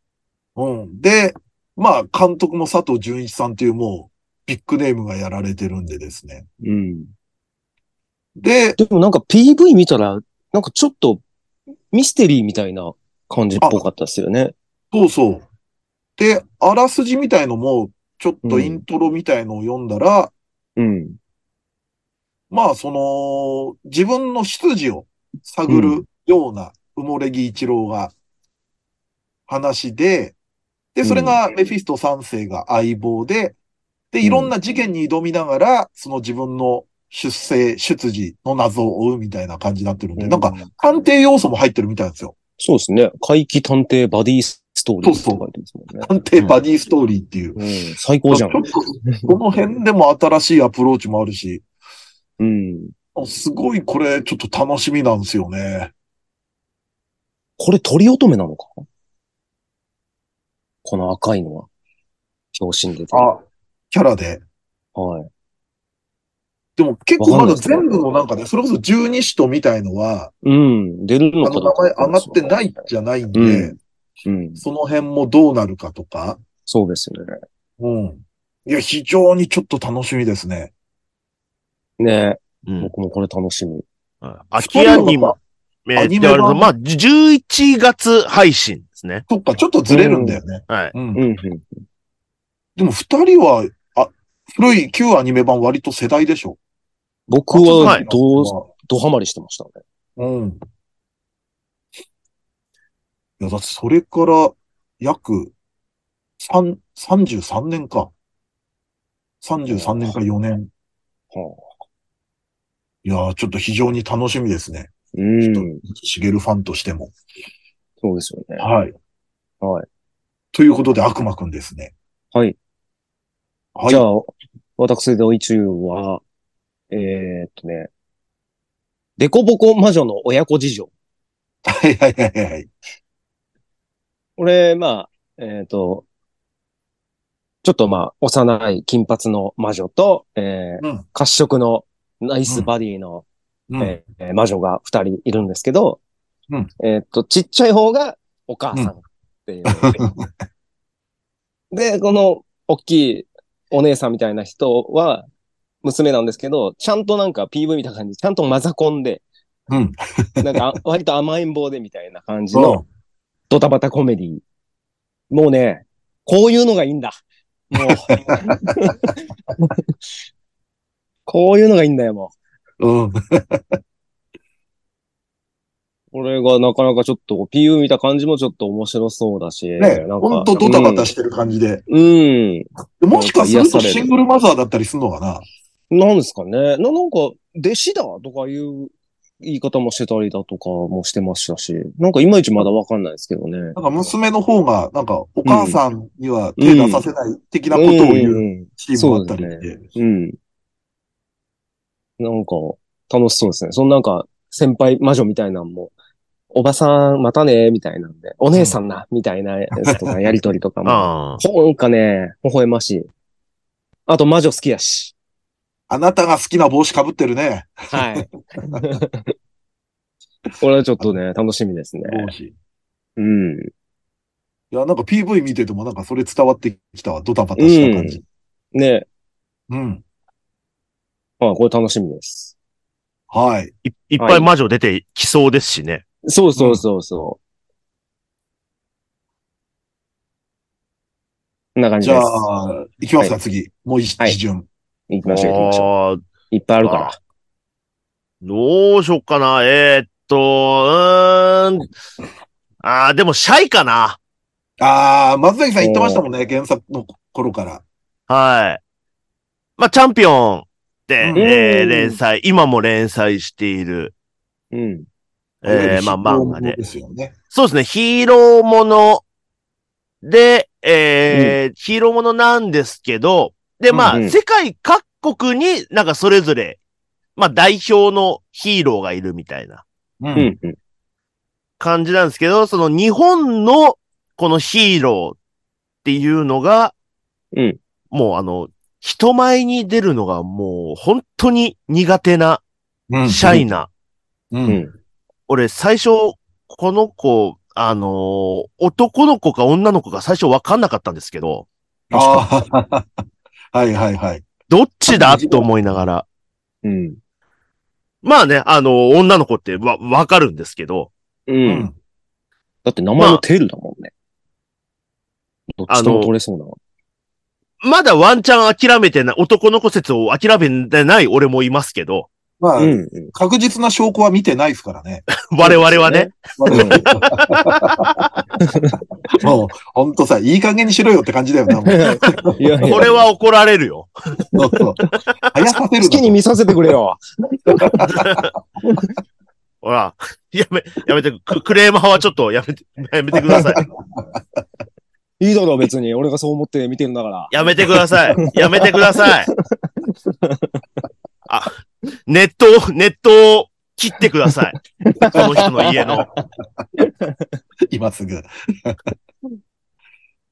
うん。で、まあ、監督も佐藤純一さんっていうもう、ビッグネームがやられてるんでですね。うん。で、でもなんか PV 見たら、なんかちょっとミステリーみたいな感じっぽかったですよね。そうそう。で、あらすじみたいのも、ちょっとイントロみたいのを読んだら、うん。まあ、その、自分の出自を探るような埋もれ木一郎が話で、で、それがメフィスト三世が相棒で、で、いろんな事件に挑みながら、その自分の出生、出自の謎を追うみたいな感じになってるんで、なんか、探偵要素も入ってるみたいなんですよ。そうですね。怪奇探偵バディストーリーって書いてますもんね。探偵バディストーリーっていう。うん。最高じゃんこの辺でも新しいアプローチもあるし、うん。すごいこれちょっと楽しみなんですよね。これ鳥乙女なのか？この赤いのは。表紙に出てる。あ、キャラで。はい。でも結構まだ全部のなんかね、それこそ十二使徒みたいのは、うん。出るあのかの名前上がってないんじゃないんで、うんうん。その辺もどうなるかとか、そうですよね。うん。いや、非常にちょっと楽しみですね。ねうん。僕もこれ楽しみ。秋アニメアニメ版？まあ、11月配信ですね。そっか、ちょっとずれるんだよね。はい。うん。うん、うん。でも二人は、あ、古い旧アニメ版割と世代でしょ？僕は、どう、ドハマりしてましたね。うん。いや、だってそれから約三33年か。33年か4年。はいやー、ちょっと非常に楽しみですね。あ、うん。しげるファンとしても。そうですよね。はい。はい。ということで、悪魔くんですね。はい。はい。じゃあ、私、ドイチューは、えーっとね、デコボコ魔女の親子事情。はいはいはいはい。これ、まあ、えーっと、ちょっとまあ、幼い金髪の魔女と、えーうん。褐色のナイスバディの、うん。えー魔女が二人いるんですけど、うんえーっと、ちっちゃい方がお母さんっていう。で、この大きいお姉さんみたいな人は娘なんですけど、ちゃんとなんか PV 見た感じ、ちゃんとマザコンで、うん。なんかあ 割と甘えん坊でみたいな感じそのドタバタコメディ。もうね、こういうのがいいんだ。もう。こういうのがいいんだよ、もう。う。うん。これがなかなかちょっと PV 見た感じもちょっと面白そうだし。ねなんかほんとドタバタしてる感じで。うん。うん。もしかするとシングルマザーだったりするのかななんですかね。な、なんか、弟子だとかいう言い方もしてたりだとかもしてましたし、なんかいまいちまだわかんないですけどね。なんか娘の方が、なんかお母さんには手出させない的なことを言ううんシーンもあったりそうで。うん。なんか、楽しそうですね。そのなんか、先輩魔女みたいなんも、おばさんまたね、みたいなんで、お姉さんな、みたいなやつとか、やりとりとかも。ああ。なんかね、微笑ましい。あと魔女好きやし。あなたが好きな帽子かぶってるね。はい。これはちょっとね、楽しみですね。帽子。いうん。や、なんか PV 見ててもなんかそれ伝わってきたわ。ドタバタした感じ。ね。うん。まあ、これ楽しみです。はい。いいっぱい魔女出てきそうですしね。そうそうそうそう。こんな感じじゃです。あ、行きますか、次。もう一はい順。行きましょう、行きましょああ、う。いっぱいあるから。どうしよっかな。えーっと、うーん。ああ、でもシャイかな。ああ、松崎さん言ってましたもんね、原作の頃から。はい。まあ、チャンピオンって、うんえー連載、今も連載している、うん。えーまあ、漫画でで。すよね。そうですね、ヒーローもので、えーヒーローものなんですけど、で、まあ、うんうん世界各国になんかそれぞれ、まあ、代表のヒーローがいるみたいなう。うんん。うん。感じなんですけど、その日本のこのヒーローっていうのが、うんもうあの、人前に出るのがもう本当に苦手なうん。シャイな。う。うんん。俺最初、この子、あのー男の子か女の子か最初わかんなかったんですけど、ああ、はいはいはい。どっちだと思いながら。うん。まあね、あのー女の子ってわ、わかるんですけど、う。うんん。だって名前もテルだもんね。どっちとも取れそうな。まだワンチャン諦めてない、男の子説を諦めてない俺もいますけど、まあ、うんうん。確実な証拠は見てないですからね。我々はね。う んもう、ほんとさ、いい加減にしろよって感じだよな。こ れは怒られるよ。そうそう早させる好きに見させてくれよ。ほら、やめ、やめて、ククレーマーはちょっとやめて、やめてください。いいだろ、別に。俺がそう思って見てるんだから。やめてください。やめてください。あ、ネットを、ネットを切ってください。この人の家の。今すぐ。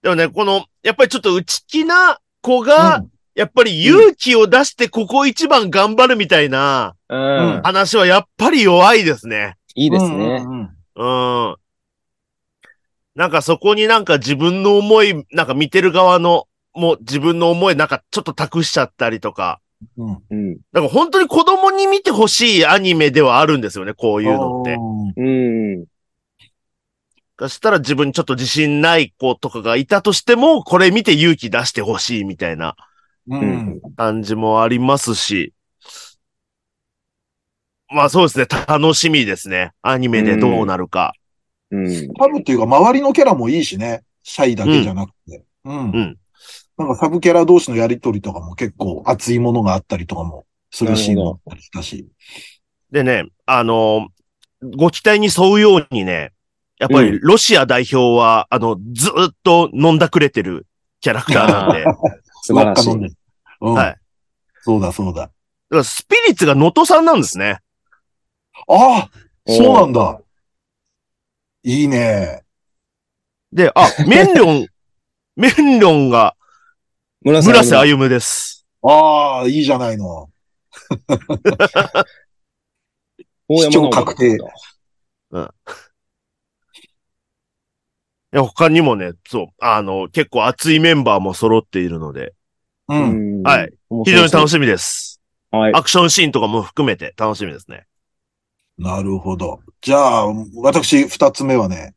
でもね、この、やっぱりちょっと内気な子うが、んやっぱり勇気を出してここ一番頑張るみたいなうん。話はやっぱり弱いですね。いいですね。うんうんうんうん。なんかそこになんか自分の思い、なんか見てる側の、もう自分の思いなんかちょっと託しちゃったりとか。うんうん。なんか本当に子供に見てほしいアニメではあるんですよね、こういうのって。うん。そしたら自分にちょっと自信ない子とかがいたとしても、これ見て勇気出してほしいみたいなうんうん感じもありますし。まあそうですね、楽しみですね。アニメでどうなるか。うん。サブっていうか、周りのキャラもいいしね。シャイだけじゃなくて。うん。うんなんかサブキャラ同士のやりとりとかも結構熱いものがあったりとかもするシーンもあったりしたし。でね、あのご期待に沿うようにね、やっぱりロシア代表は、あの、ずーっと飲んだくれてるキャラクターなんで。だ か素晴らしいうん。はいそうだそうだ。らスピリッツが能登さんなんですね。ああそうなんだ。いいね。で、あ、メンリョン、メンリョンが村村瀬あ歩夢です。ああ、いいじゃないの。視聴確定いや他にもね、そう、あの、結構熱いメンバーも揃っているので、う。うんん。はい。非常に楽ししみです。み。はい。アクションシーンとかも含めて楽しみですね。なるほど。じゃあ、私、二つ目はね。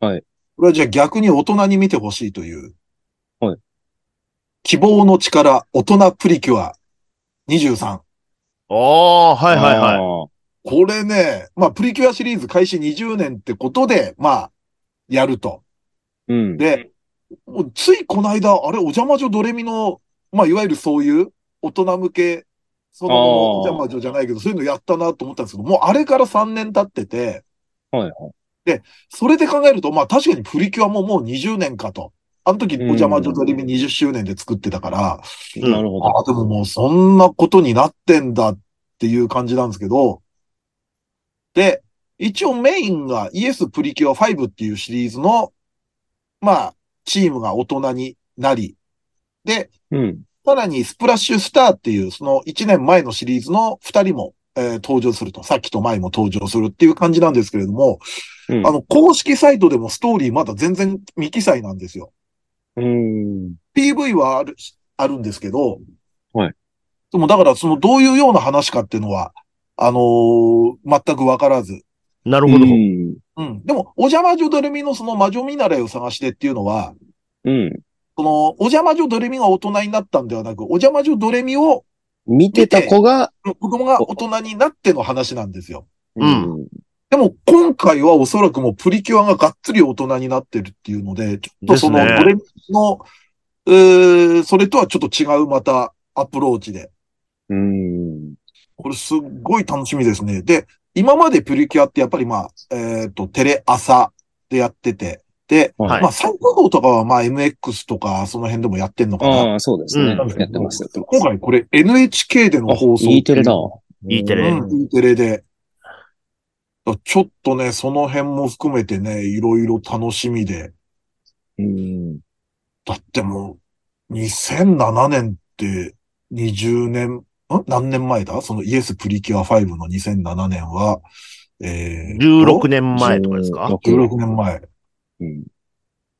はい。これはじゃあ逆に大人に見てほしいという。はい。希望の力、大人プリキュア23。おー、はいはいはい。い。これね、まあ、プリキュアシリーズ開始20年ってことで、まあ、やると。うん。で、もうついこの間、あれ、お邪魔女ドレミの、まあ、いわゆるそういう大人向け、そのお邪魔女じゃないけど、そういうのやったなと思ったんですけど、もうあれから3年経ってて、はいはい。それで考えると、まあ確かにプリキュアももう20年かと。あの時、おうん邪魔女ドレミ20周年で作ってたから、うんなるほど。ああ、でももうそんなことになってんだっていう感じなんですけど、で、一応メインがイエスプリキュア5っていうシリーズの、まあ、チームが大人になり、で、うん。さらにスプラッシュスターっていう、その1年前のシリーズの2人も、えー登場すると。さっきと前も登場するっていう感じなんですけれども、うんあの、公式サイトでもストーリーまだ全然未記載なんですよ。うん。PV はある、あるんですけど、はい。でもだからそのどういうような話かっていうのは、あのー全くわからず。なるほど。うん。うん。でも、お邪魔女ドレミのその魔女見習いを探してっていうのは、うん。その、お邪魔女ドレミが大人になったんではなく、お邪魔女ドレミを、見てた子が、子供が大人になっての話なんですよ。うんでも、今回はおそらくもうプリキュアががっつり大人になってるっていうので、ちょっとその、ですねドレミの、えーそれとはちょっと違うまたアプローチで。うん。これすっごい楽しみですね。で、今までプリキュアってやっぱりまあ、えっ、と、テレ朝でやってて、で、はいまあ、最高峰とかはまあ MX とかその辺でもやってんのかな。ああ、そうですね。うんやってます、やってます。今回これ NHK での放送。E テレだ。E テレうん、E テレで。だちょっとね、その辺も含めてね、いろいろ楽しみで。うん。だってもう、2007年って20年、ん？何年前だ？そのイエスプリキュア5の2007年は、えー、16年前とかですか？16年前。うん。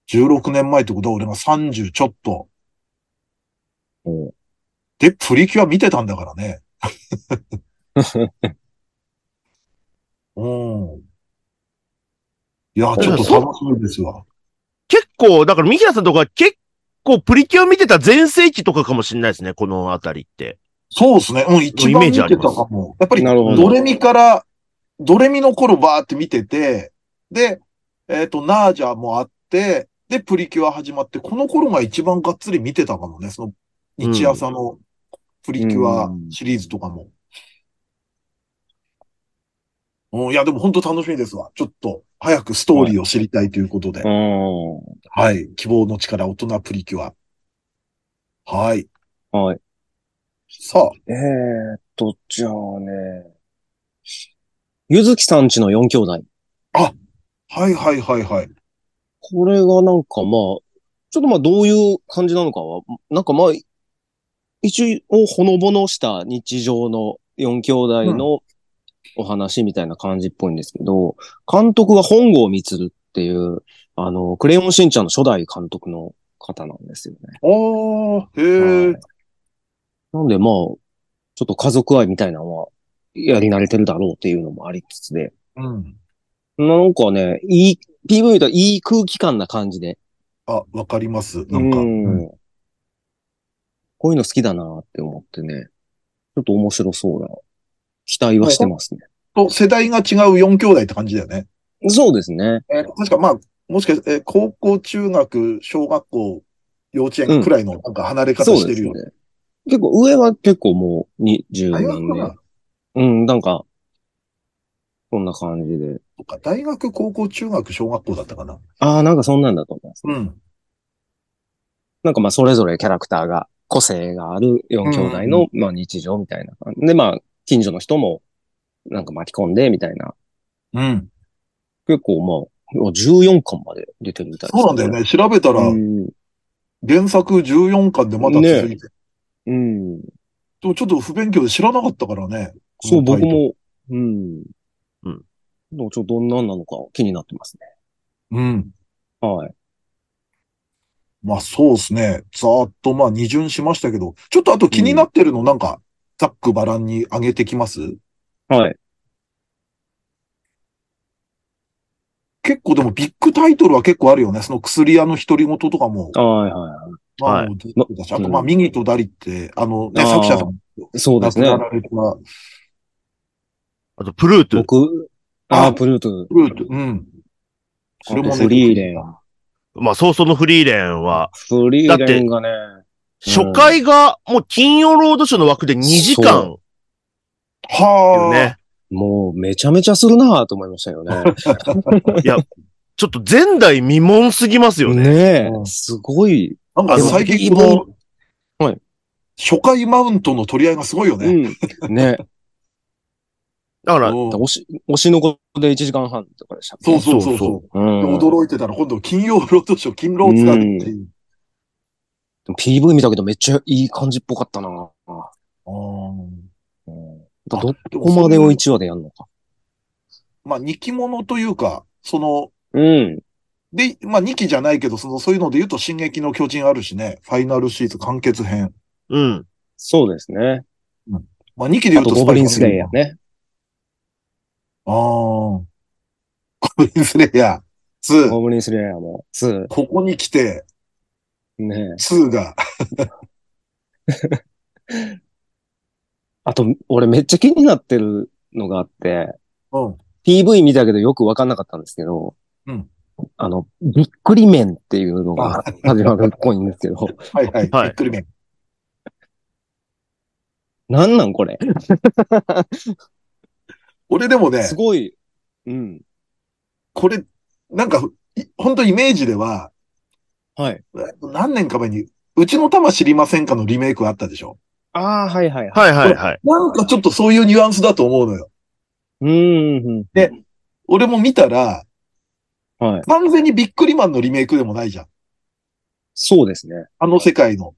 16年前ってことは俺が30ちょっと。うんで、プリキュア見てたんだからね。うん。いや、ちょっと楽しみですわ。結構、だから、ミヒラさんとか結構プリキュア見てた全盛期とかかもしれないですね、このあたりって。そうですね。うん、一イ番見てたメージありますかも。やっぱり、なるほどドレミから、ドレミの頃バーって見てて、で、えっ、と、ナージャもあって、で、プリキュア始まって、この頃が一番がっつり見てたかもね。その、日朝のプリキュアシリーズとかも。うん、いや、でも本当楽しみですわ。ちょっと、早くストーリーを知りたいということで。うん。はい。希望の力、大人プリキュア。はい。はい。さあ、えーっと、じゃあね。ゆずきさんちの4兄弟。はいはいはいはい。これがなんかまあ、ちょっとまあどういう感じなのかは、なんかまあ、一応ほのぼのした日常の4兄弟のお話みたいな感じっぽいんですけど、監督が本郷光っていう、あの、クレヨンしんちゃんの初代監督の方なんですよね。ああ、へえ。はいなんでまあ、ちょっと家族愛みたいなのはやり慣れてるだろうっていうのもありつつで、うん。なんかね、いい、PV 見たらいい空気感な感じで、あ、わかります。なんか。うんうんこういうの好きだなって思ってね、ちょっと面白そうな期待はしてますね。と、世代が違う4兄弟って感じだよね。そうですね。えー確かまあ、もしかして、えー高校、中学、小学校、幼稚園くらいのなんか離れ方そうですねしてるよ。。結構上は結構もう20大学何かな年。うん、なんか、こんな感じで。とか、大学、高校、中学、小学校だったかな。ああ、なんかそんなんだと思います。うん。なんかまあそれぞれキャラクターが、個性がある4兄弟の、まあ日常みたいな感じ。で、まあ近所の人もなんか巻き込んでみたいな。うん。結構まあ、14巻まで出てるみたいです、そうなんだよ。ね。調べたら、うん。原作14巻でまだ続いて。うん。でもちょっと不勉強で知らなかったからね。そう。僕も、うん。うん。でもちょっとどんなんなのか気になってますね。うん。はい。まあそうですね。ざーっとまあ二巡しましたけど、ちょっとあと気になってるのなんか、ざっくばらんに上げてきます？はい。結構でもビッグタイトルは結構あるよね。その薬屋の独り言とかも。はいはい。まあ、はい出てたしあとうんまあ、ミギとダリって、あのね、作者さんそうですね亡くな。られた、あと、プルート。僕、あああ、プルート。フルート、うん。それもね、フリーレン。まあ、早々のフリーレンは、フリーレンがね、初回がもう金曜ロードショーの枠で2時間よはあ、ね。もうめちゃめちゃするなぁと思いましたよね。ちょっと前代未聞すぎますよね。ねえ、うんすごい。なんか最近の、はい初回マウントの取り合いがすごいよね。うん。ね。だから、うん推し、推しの子で1時間半とかでしたっけ？そうそうそうそうそう。うん。で驚いてたら今度金曜ロードショー、金ローツがあるっていう。PV 見たけどめっちゃいい感じっぽかったなぁあーうんどこまでを1話でやるのか。まあ、二期物というか、その、うん。で、まあ、二期じゃないけど、その、そういうので言うと、進撃の巨人あるしね、ファイナルシーズン完結編。うん。そうですね。まあ、二期で言うと、ゴブリンスレイヤーね。ああ。ゴブリンスレイヤー2。ゴブリンスレイヤーも2。ここに来て、ね2が。あと、俺めっちゃ気になってるのがあって、うん。PV 見たけどよくわかんなかったんですけど、うんあの、びっくり麺っていうのが始まるっぽいんですけど、はいはい。はいびっくりめん。なんなんこれ 俺でもね、すごい、うん。これ、なんか、い本当イメージでは、はい。何年か前に、うちの玉知りませんかのリメイクあったでしょ？ああ、はいはいはい。はいはいはい。なんかちょっとそういうニュアンスだと思うのよ。うーん。うん俺も見たら、はい。完全にビックリマンのリメイクでもないじゃん。そうですね。あの世界の。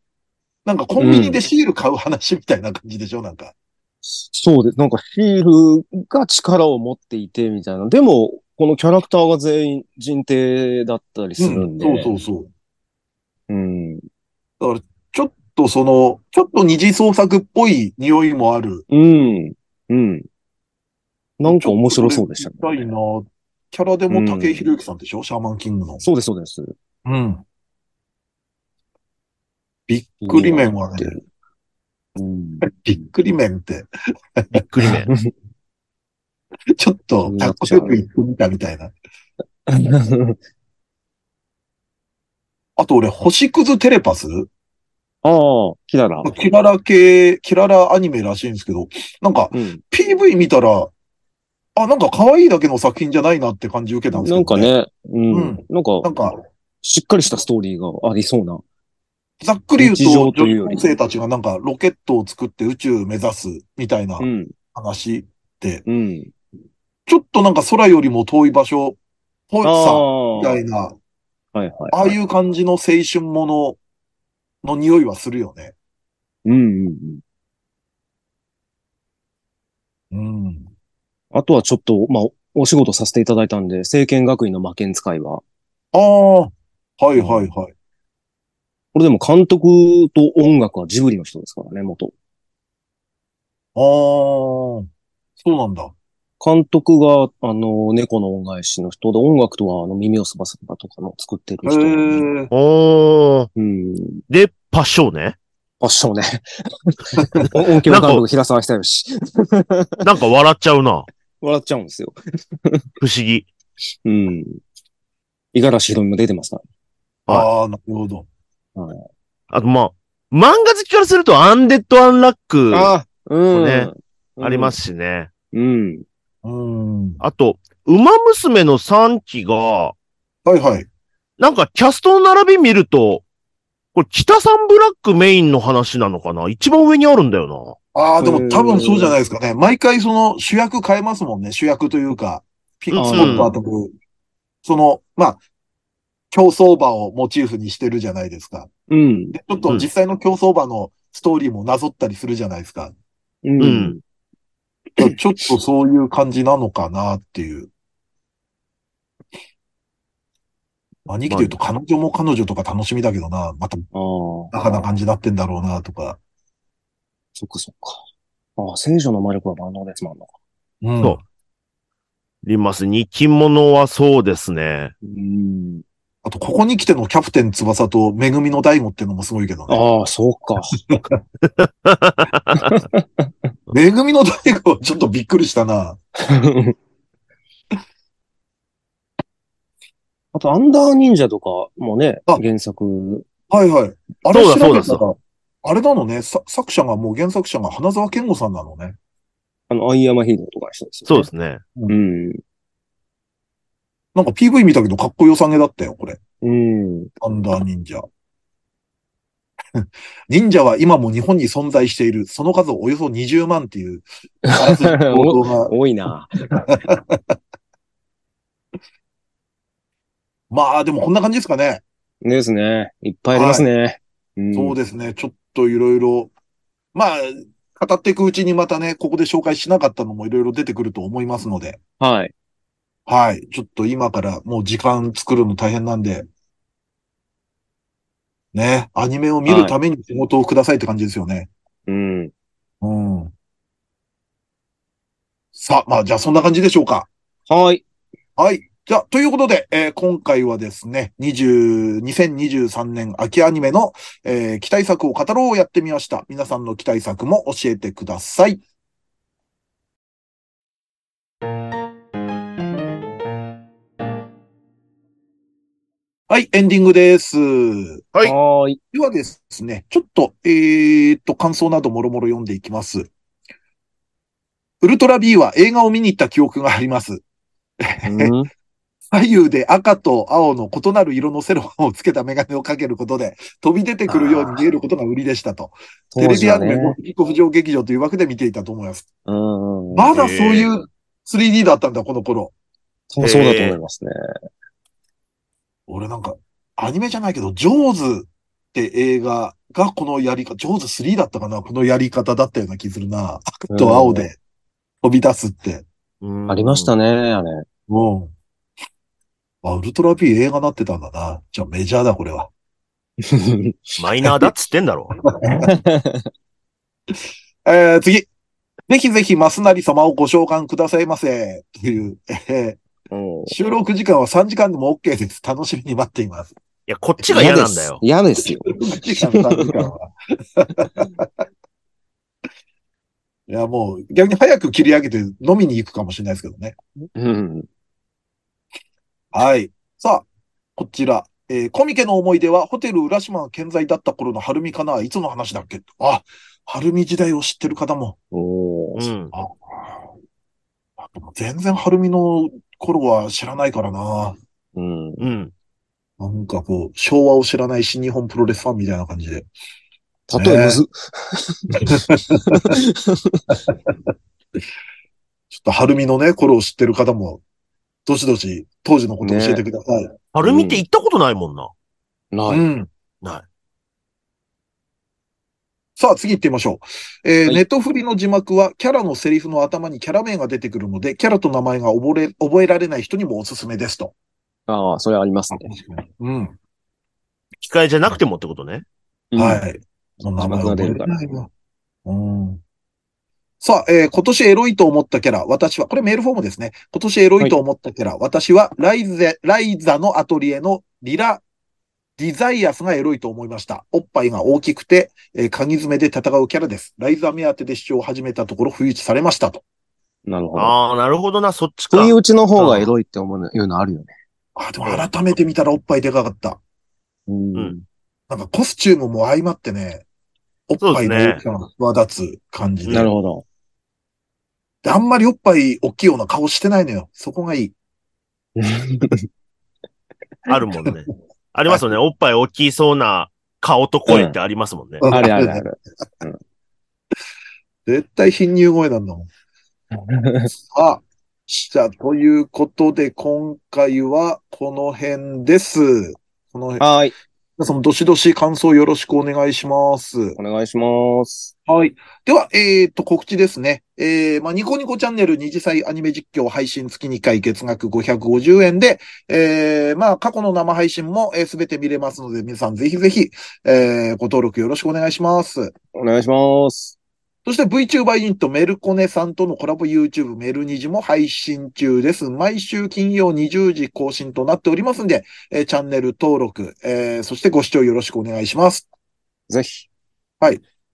なんかコンビニでシール買う話みたいな感じでしょ？なんか。そうです。なんかシールが力を持っていてみたいな。でも、このキャラクターが全員人定だったりするんで。そうそうそう。うん。ちょっとその、ちょっと二次創作っぽい匂いもある。うん。うん。なんか面白そうでしたね。たいなキャラでも竹井宏之さんでしょ、シャーマンキングの。そうです、そうです。うん。びっくり麺はね、うん。びっくり麺って、びっくりね。ちょっとかっこよく言ってみたみたいな。あと俺、星屑テレパス？ああ、キララ。キララ系、キララアニメらしいんですけど、なんかうん。PV 見たら、あ、なんか可愛いだけの作品じゃないなって感じ受けたんですけど、なんか。ね、うん。うんなんか、なんか、しっかりしたストーリーがありそうな。ざっくり言うと、女子高生たちがなんかロケットを作って宇宙目指すみたいなうん。話で、うん。ちょっとなんか空よりも遠い場所っぽあさあ。みたいな、はいはい。ああいう感じの青春ものの匂いはするよね。うんうんうん。うん。あとはちょっと、まあ、お仕事させていただいたんで、聖剣学院の魔剣使いは、ああ、はいはいはい。これでも監督と音楽はジブリの人ですからね、元。ああ、そうなんだ。監督が、あの、猫の恩返しの人で、音楽とは、あの、耳をすばせばとかの作ってるへ人。え。おー。うん。で、パッションね。ファッションね。お 音響監督、平沢久義。なんか笑っちゃうな。笑っちゃうんですよ。不思議。うん。五十嵐ひろみも出てますかああ、なるほど。あとまあ、漫画好きからするとアンデッド・アンラックら。ああ、うん。ねありま。すしね。うん。うん。あと、馬娘の3期が、はいはい。なんかキャストの並び見ると、これ北三ブラックメインの話なのかな？一番上にあるんだよああ、でも多分そうじゃないですかね。毎回その主役変えますもんね。主役というか、ピンクスポットは特に、その、まあ、競走馬をモチーフにしてるじゃないですか。うん。で、ちょっと実際の競走馬のストーリーもなぞったりするじゃないですか。うな。うん。。ちょっとそういう感じなのかなっていう。兄貴で言うと彼女も彼女とか楽しみだけどな。また、ああ。バカな感じになってんだろうなとか。そっかそっか。ああ、聖女の魔力は万能ですもんな。うん。そうリマスに着物はそうですね。うん。あと、ここに来てのキャプテン翼とめぐみの大悟っていうのもすごいけどね。ああ、そうか。めぐみの大悟はちょっとびっくりしたな。あと、アンダー忍者とかもね、あ原作。はいはい。あれそうだそうら、あれなのね、さ作者がもう原作者が花沢健吾さんなのね。あの、アイアマヒーローとかの人ですよ、そうですね。うん。なんか PV 見たけどかっこよさげだったよ、これ。うん。アンダー忍者。忍者は今も日本に存在している。その数およそ20万っていう。多いな。まあ、でもこんな感じですかね。ですね。いっぱいありますね。うんそうですね。ちょっといろいろ。まあ、語っていくうちにまたね、ここで紹介しなかったのもいろいろ出てくると思いますので。はい。はい。ちょっと今からもう時間作るの大変なんで。ね。アニメを見るために仕事をくださいって感じですよね。うん。うん。さあ、まあ、じゃあそんな感じでしょうか。はい。はい。じゃあ、ということで、えー今回はですね、20、2023年秋アニメの、えー期待作を語ろうをやってみました。皆さんの期待作も教えてください。はい、エンディングです。はいはーい。ではですね、ちょっと、えーっと、感想などもろもろ読んでいきます。ウルトラ B は映画を見に行った記憶があります。うん 左右で赤と青の異なる色のセロハンをつけたメガネをかけることで、飛び出てくるように見えることが売りでしたと。テレビアニメ、もモキコ浮上劇場という枠で見ていたと思います。うん。まだそういう 3D だったんだ、この頃。そうそうだと思いますね。俺なんか、アニメじゃないけど、ジョーズって映画がこのやり方、ジョーズ3だったかなこのやり方だったような気するな。赤と青で飛び出すって。ありましたね、あれ。うん。あ、ウルトラ B 映画なってたんだな。じゃあメジャーだ、これは。マイナーだっつってんだろ。えー、次。ぜひぜひ、マスナリ様をご召喚くださいませ。という、えーうん収録時間は3時間でも OK です。楽しみに待っています。いや、こっちが嫌なんだよ。嫌ですよ。6時間、3時間は。いや、もう逆に早く切り上げて飲みに行くかもしれないですけどね。うん。はい。さあ、こちら。えーコミケの思い出は、ホテル浦島が健在だった頃の晴海かないつの話だっけ？あ、晴海時代を知ってる方も。おーうん。あ全然晴海の頃は知らないからな。うん。うん。なんかこう、昭和を知らない新日本プロレスファンみたいな感じで。例えむずっ。ちょっと晴海のね、頃を知ってる方も、どしどし当時のことを教えてください。アルミって行ったことないもんな。ない。うん。ない。さあ、次行ってみましょう。えーはいネットフリの字幕は、キャラのセリフの頭にキャラ名が出てくるので、キャラと名前が覚え覚えられない人にもおすすめですと。ああ、それありますね。うん。機械じゃなくてもってことね。うんはい。その名前字幕が出るからうん。さあ、えー今年エロいと思ったキャラ、私は、これメールフォームですね。今年エロいと思ったキャラ、私はライゼ、ライザのアトリエのリラ、ディザイアスがエロいと思いました。おっぱいが大きくて、えー鍵爪で戦うキャラです。ライザ目当てで視聴を始めたところ、不意打ちされましたと。なるほど。ああ、なるほどな、そっちか不。意打ちの方がエロいって思うのいうのあるよね。あ、でも改めて見たらおっぱいでかかった。うんうんなんかコスチュームも相まってね、おっぱいの大きさが際立つ感じで。なるほど。であんまりおっぱい大きいような顔してないのよ。そこがいい。あるもんね。ありますよね。おっぱい大きそうな顔と声ってありますもんね。あるあるある。絶対貧乳声なんだもん。あ、じゃあ、ということで、今回はこの辺です。この辺、はーい。皆さんもどしどし感想よろしくお願いします。お願いします。はい。では、えっ、と、告知ですね。えー、まあ、ニコニコチャンネル二次祭アニメ実況配信月2回月額550円で、えー、まあ、過去の生配信もすべ、て見れますので、皆さんぜひぜひ、えー、ご登録よろしくお願いします。お願いします。そして VTuber ユニットメルコネさんとのコラボ YouTube メルニジも配信中です。毎週金曜20時更新となっておりますんで、えーチャンネル登録、えーそしてご視聴よろしくお願いします。ぜひ。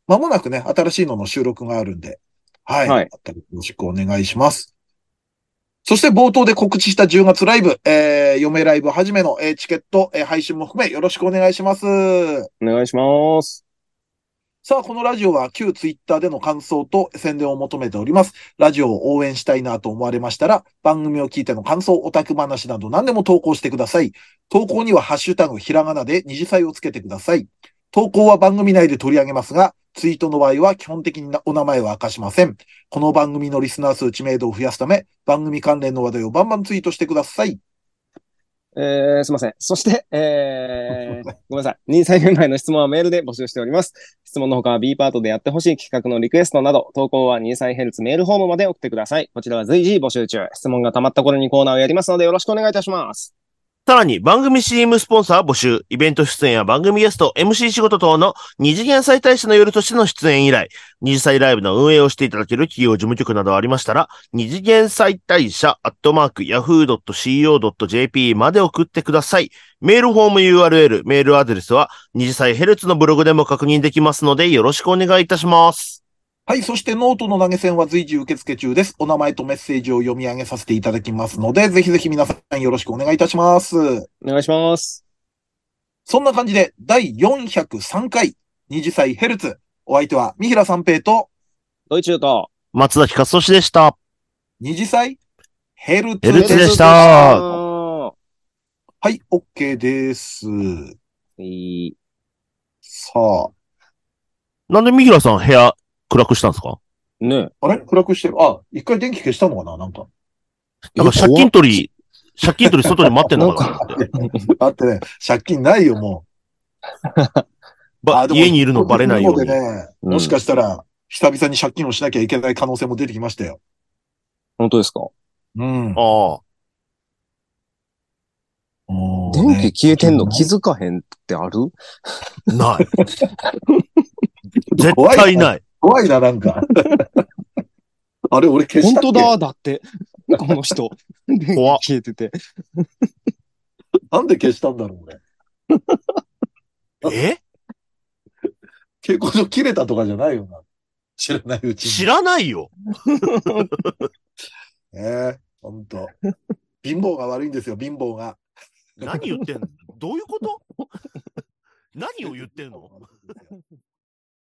まもなくね、新しいのの収録があるんで、はい。はいよろしくお願いします。そして冒頭で告知した10月ライブ、えー、嫁ライブはじめの、えーチケット、えー配信も含めよろしくお願いします。お願いします。さあ、このラジオは旧ツイッターでの感想と宣伝を求めております。ラジオを応援したいなと思われましたら、番組を聞いての感想、オタク話など何でも投稿してください。投稿にはハッシュタグひらがなで二次祭をつけてください。投稿は番組内で取り上げますが、ツイートの場合は基本的にお名前は明かしません。この番組のリスナー数知名度を増やすため、番組関連の話題をバンバンツイートしてください。えー、すいません。そして、えー、ごめんなさい。任歳メンバーへの質問はメールで募集しております。質問の他は B パートでやってほしい企画のリクエストなど、投稿は任歳ヘルツメールフォームまで送ってください。こちらは随時募集中。質問が溜まった頃にコーナーをやりますのでよろしくお願いいたします。さらに番組 CM スポンサー募集、イベント出演や番組ゲスト、MC 仕事等の二次元再大社の夜としての出演以来、二次祭ライブの運営をしていただける企業事務局などありましたら、二次元再大社アットマーク yahoo.co.jp まで送ってください。メールフォーム URL、メールアドレスは二次妻ヘルツのブログでも確認できますのでよろしくお願いいたします。はい。そしてノートの投げ銭は随時受付中です。お名前とメッセージを読み上げさせていただきますので、ぜひぜひ皆さんよろしくお願いいたします。お願いします。そんな感じで、第403回、二次妻ヘルツ。お相手は、三平三平と、ドイチューと、松崎勝利でした。二次妻ヘルツヘルツでしたははい、OK です。い。さあ、なんで三平さん部屋暗くしたんですか？ねあれ？暗くしてる？あ、一回電気消したのかな？なんか。なんか借金取り、借金取り外に待ってんのかな？あってね、借金ないよ、もう。ばあでも家にいるのバレないように。でね、うんもしかしたら、久々に借金をしなきゃいけない可能性も出てきましたよ。本当ですか？うん。ああ。電ね気消えてんの気づかへんってある？ない。絶対ない。怖いな、なんか。あれ、俺消したっけ？本当だ、だって。この人。電 怖消えてて。なんで消したんだろうね。え？蛍光灯切れたとかじゃないよな。知らないうちに。知らないよ。ねえ、ほんと。貧乏が悪いんですよ、貧乏が。何言ってんの？どういうこと？何を言ってんの？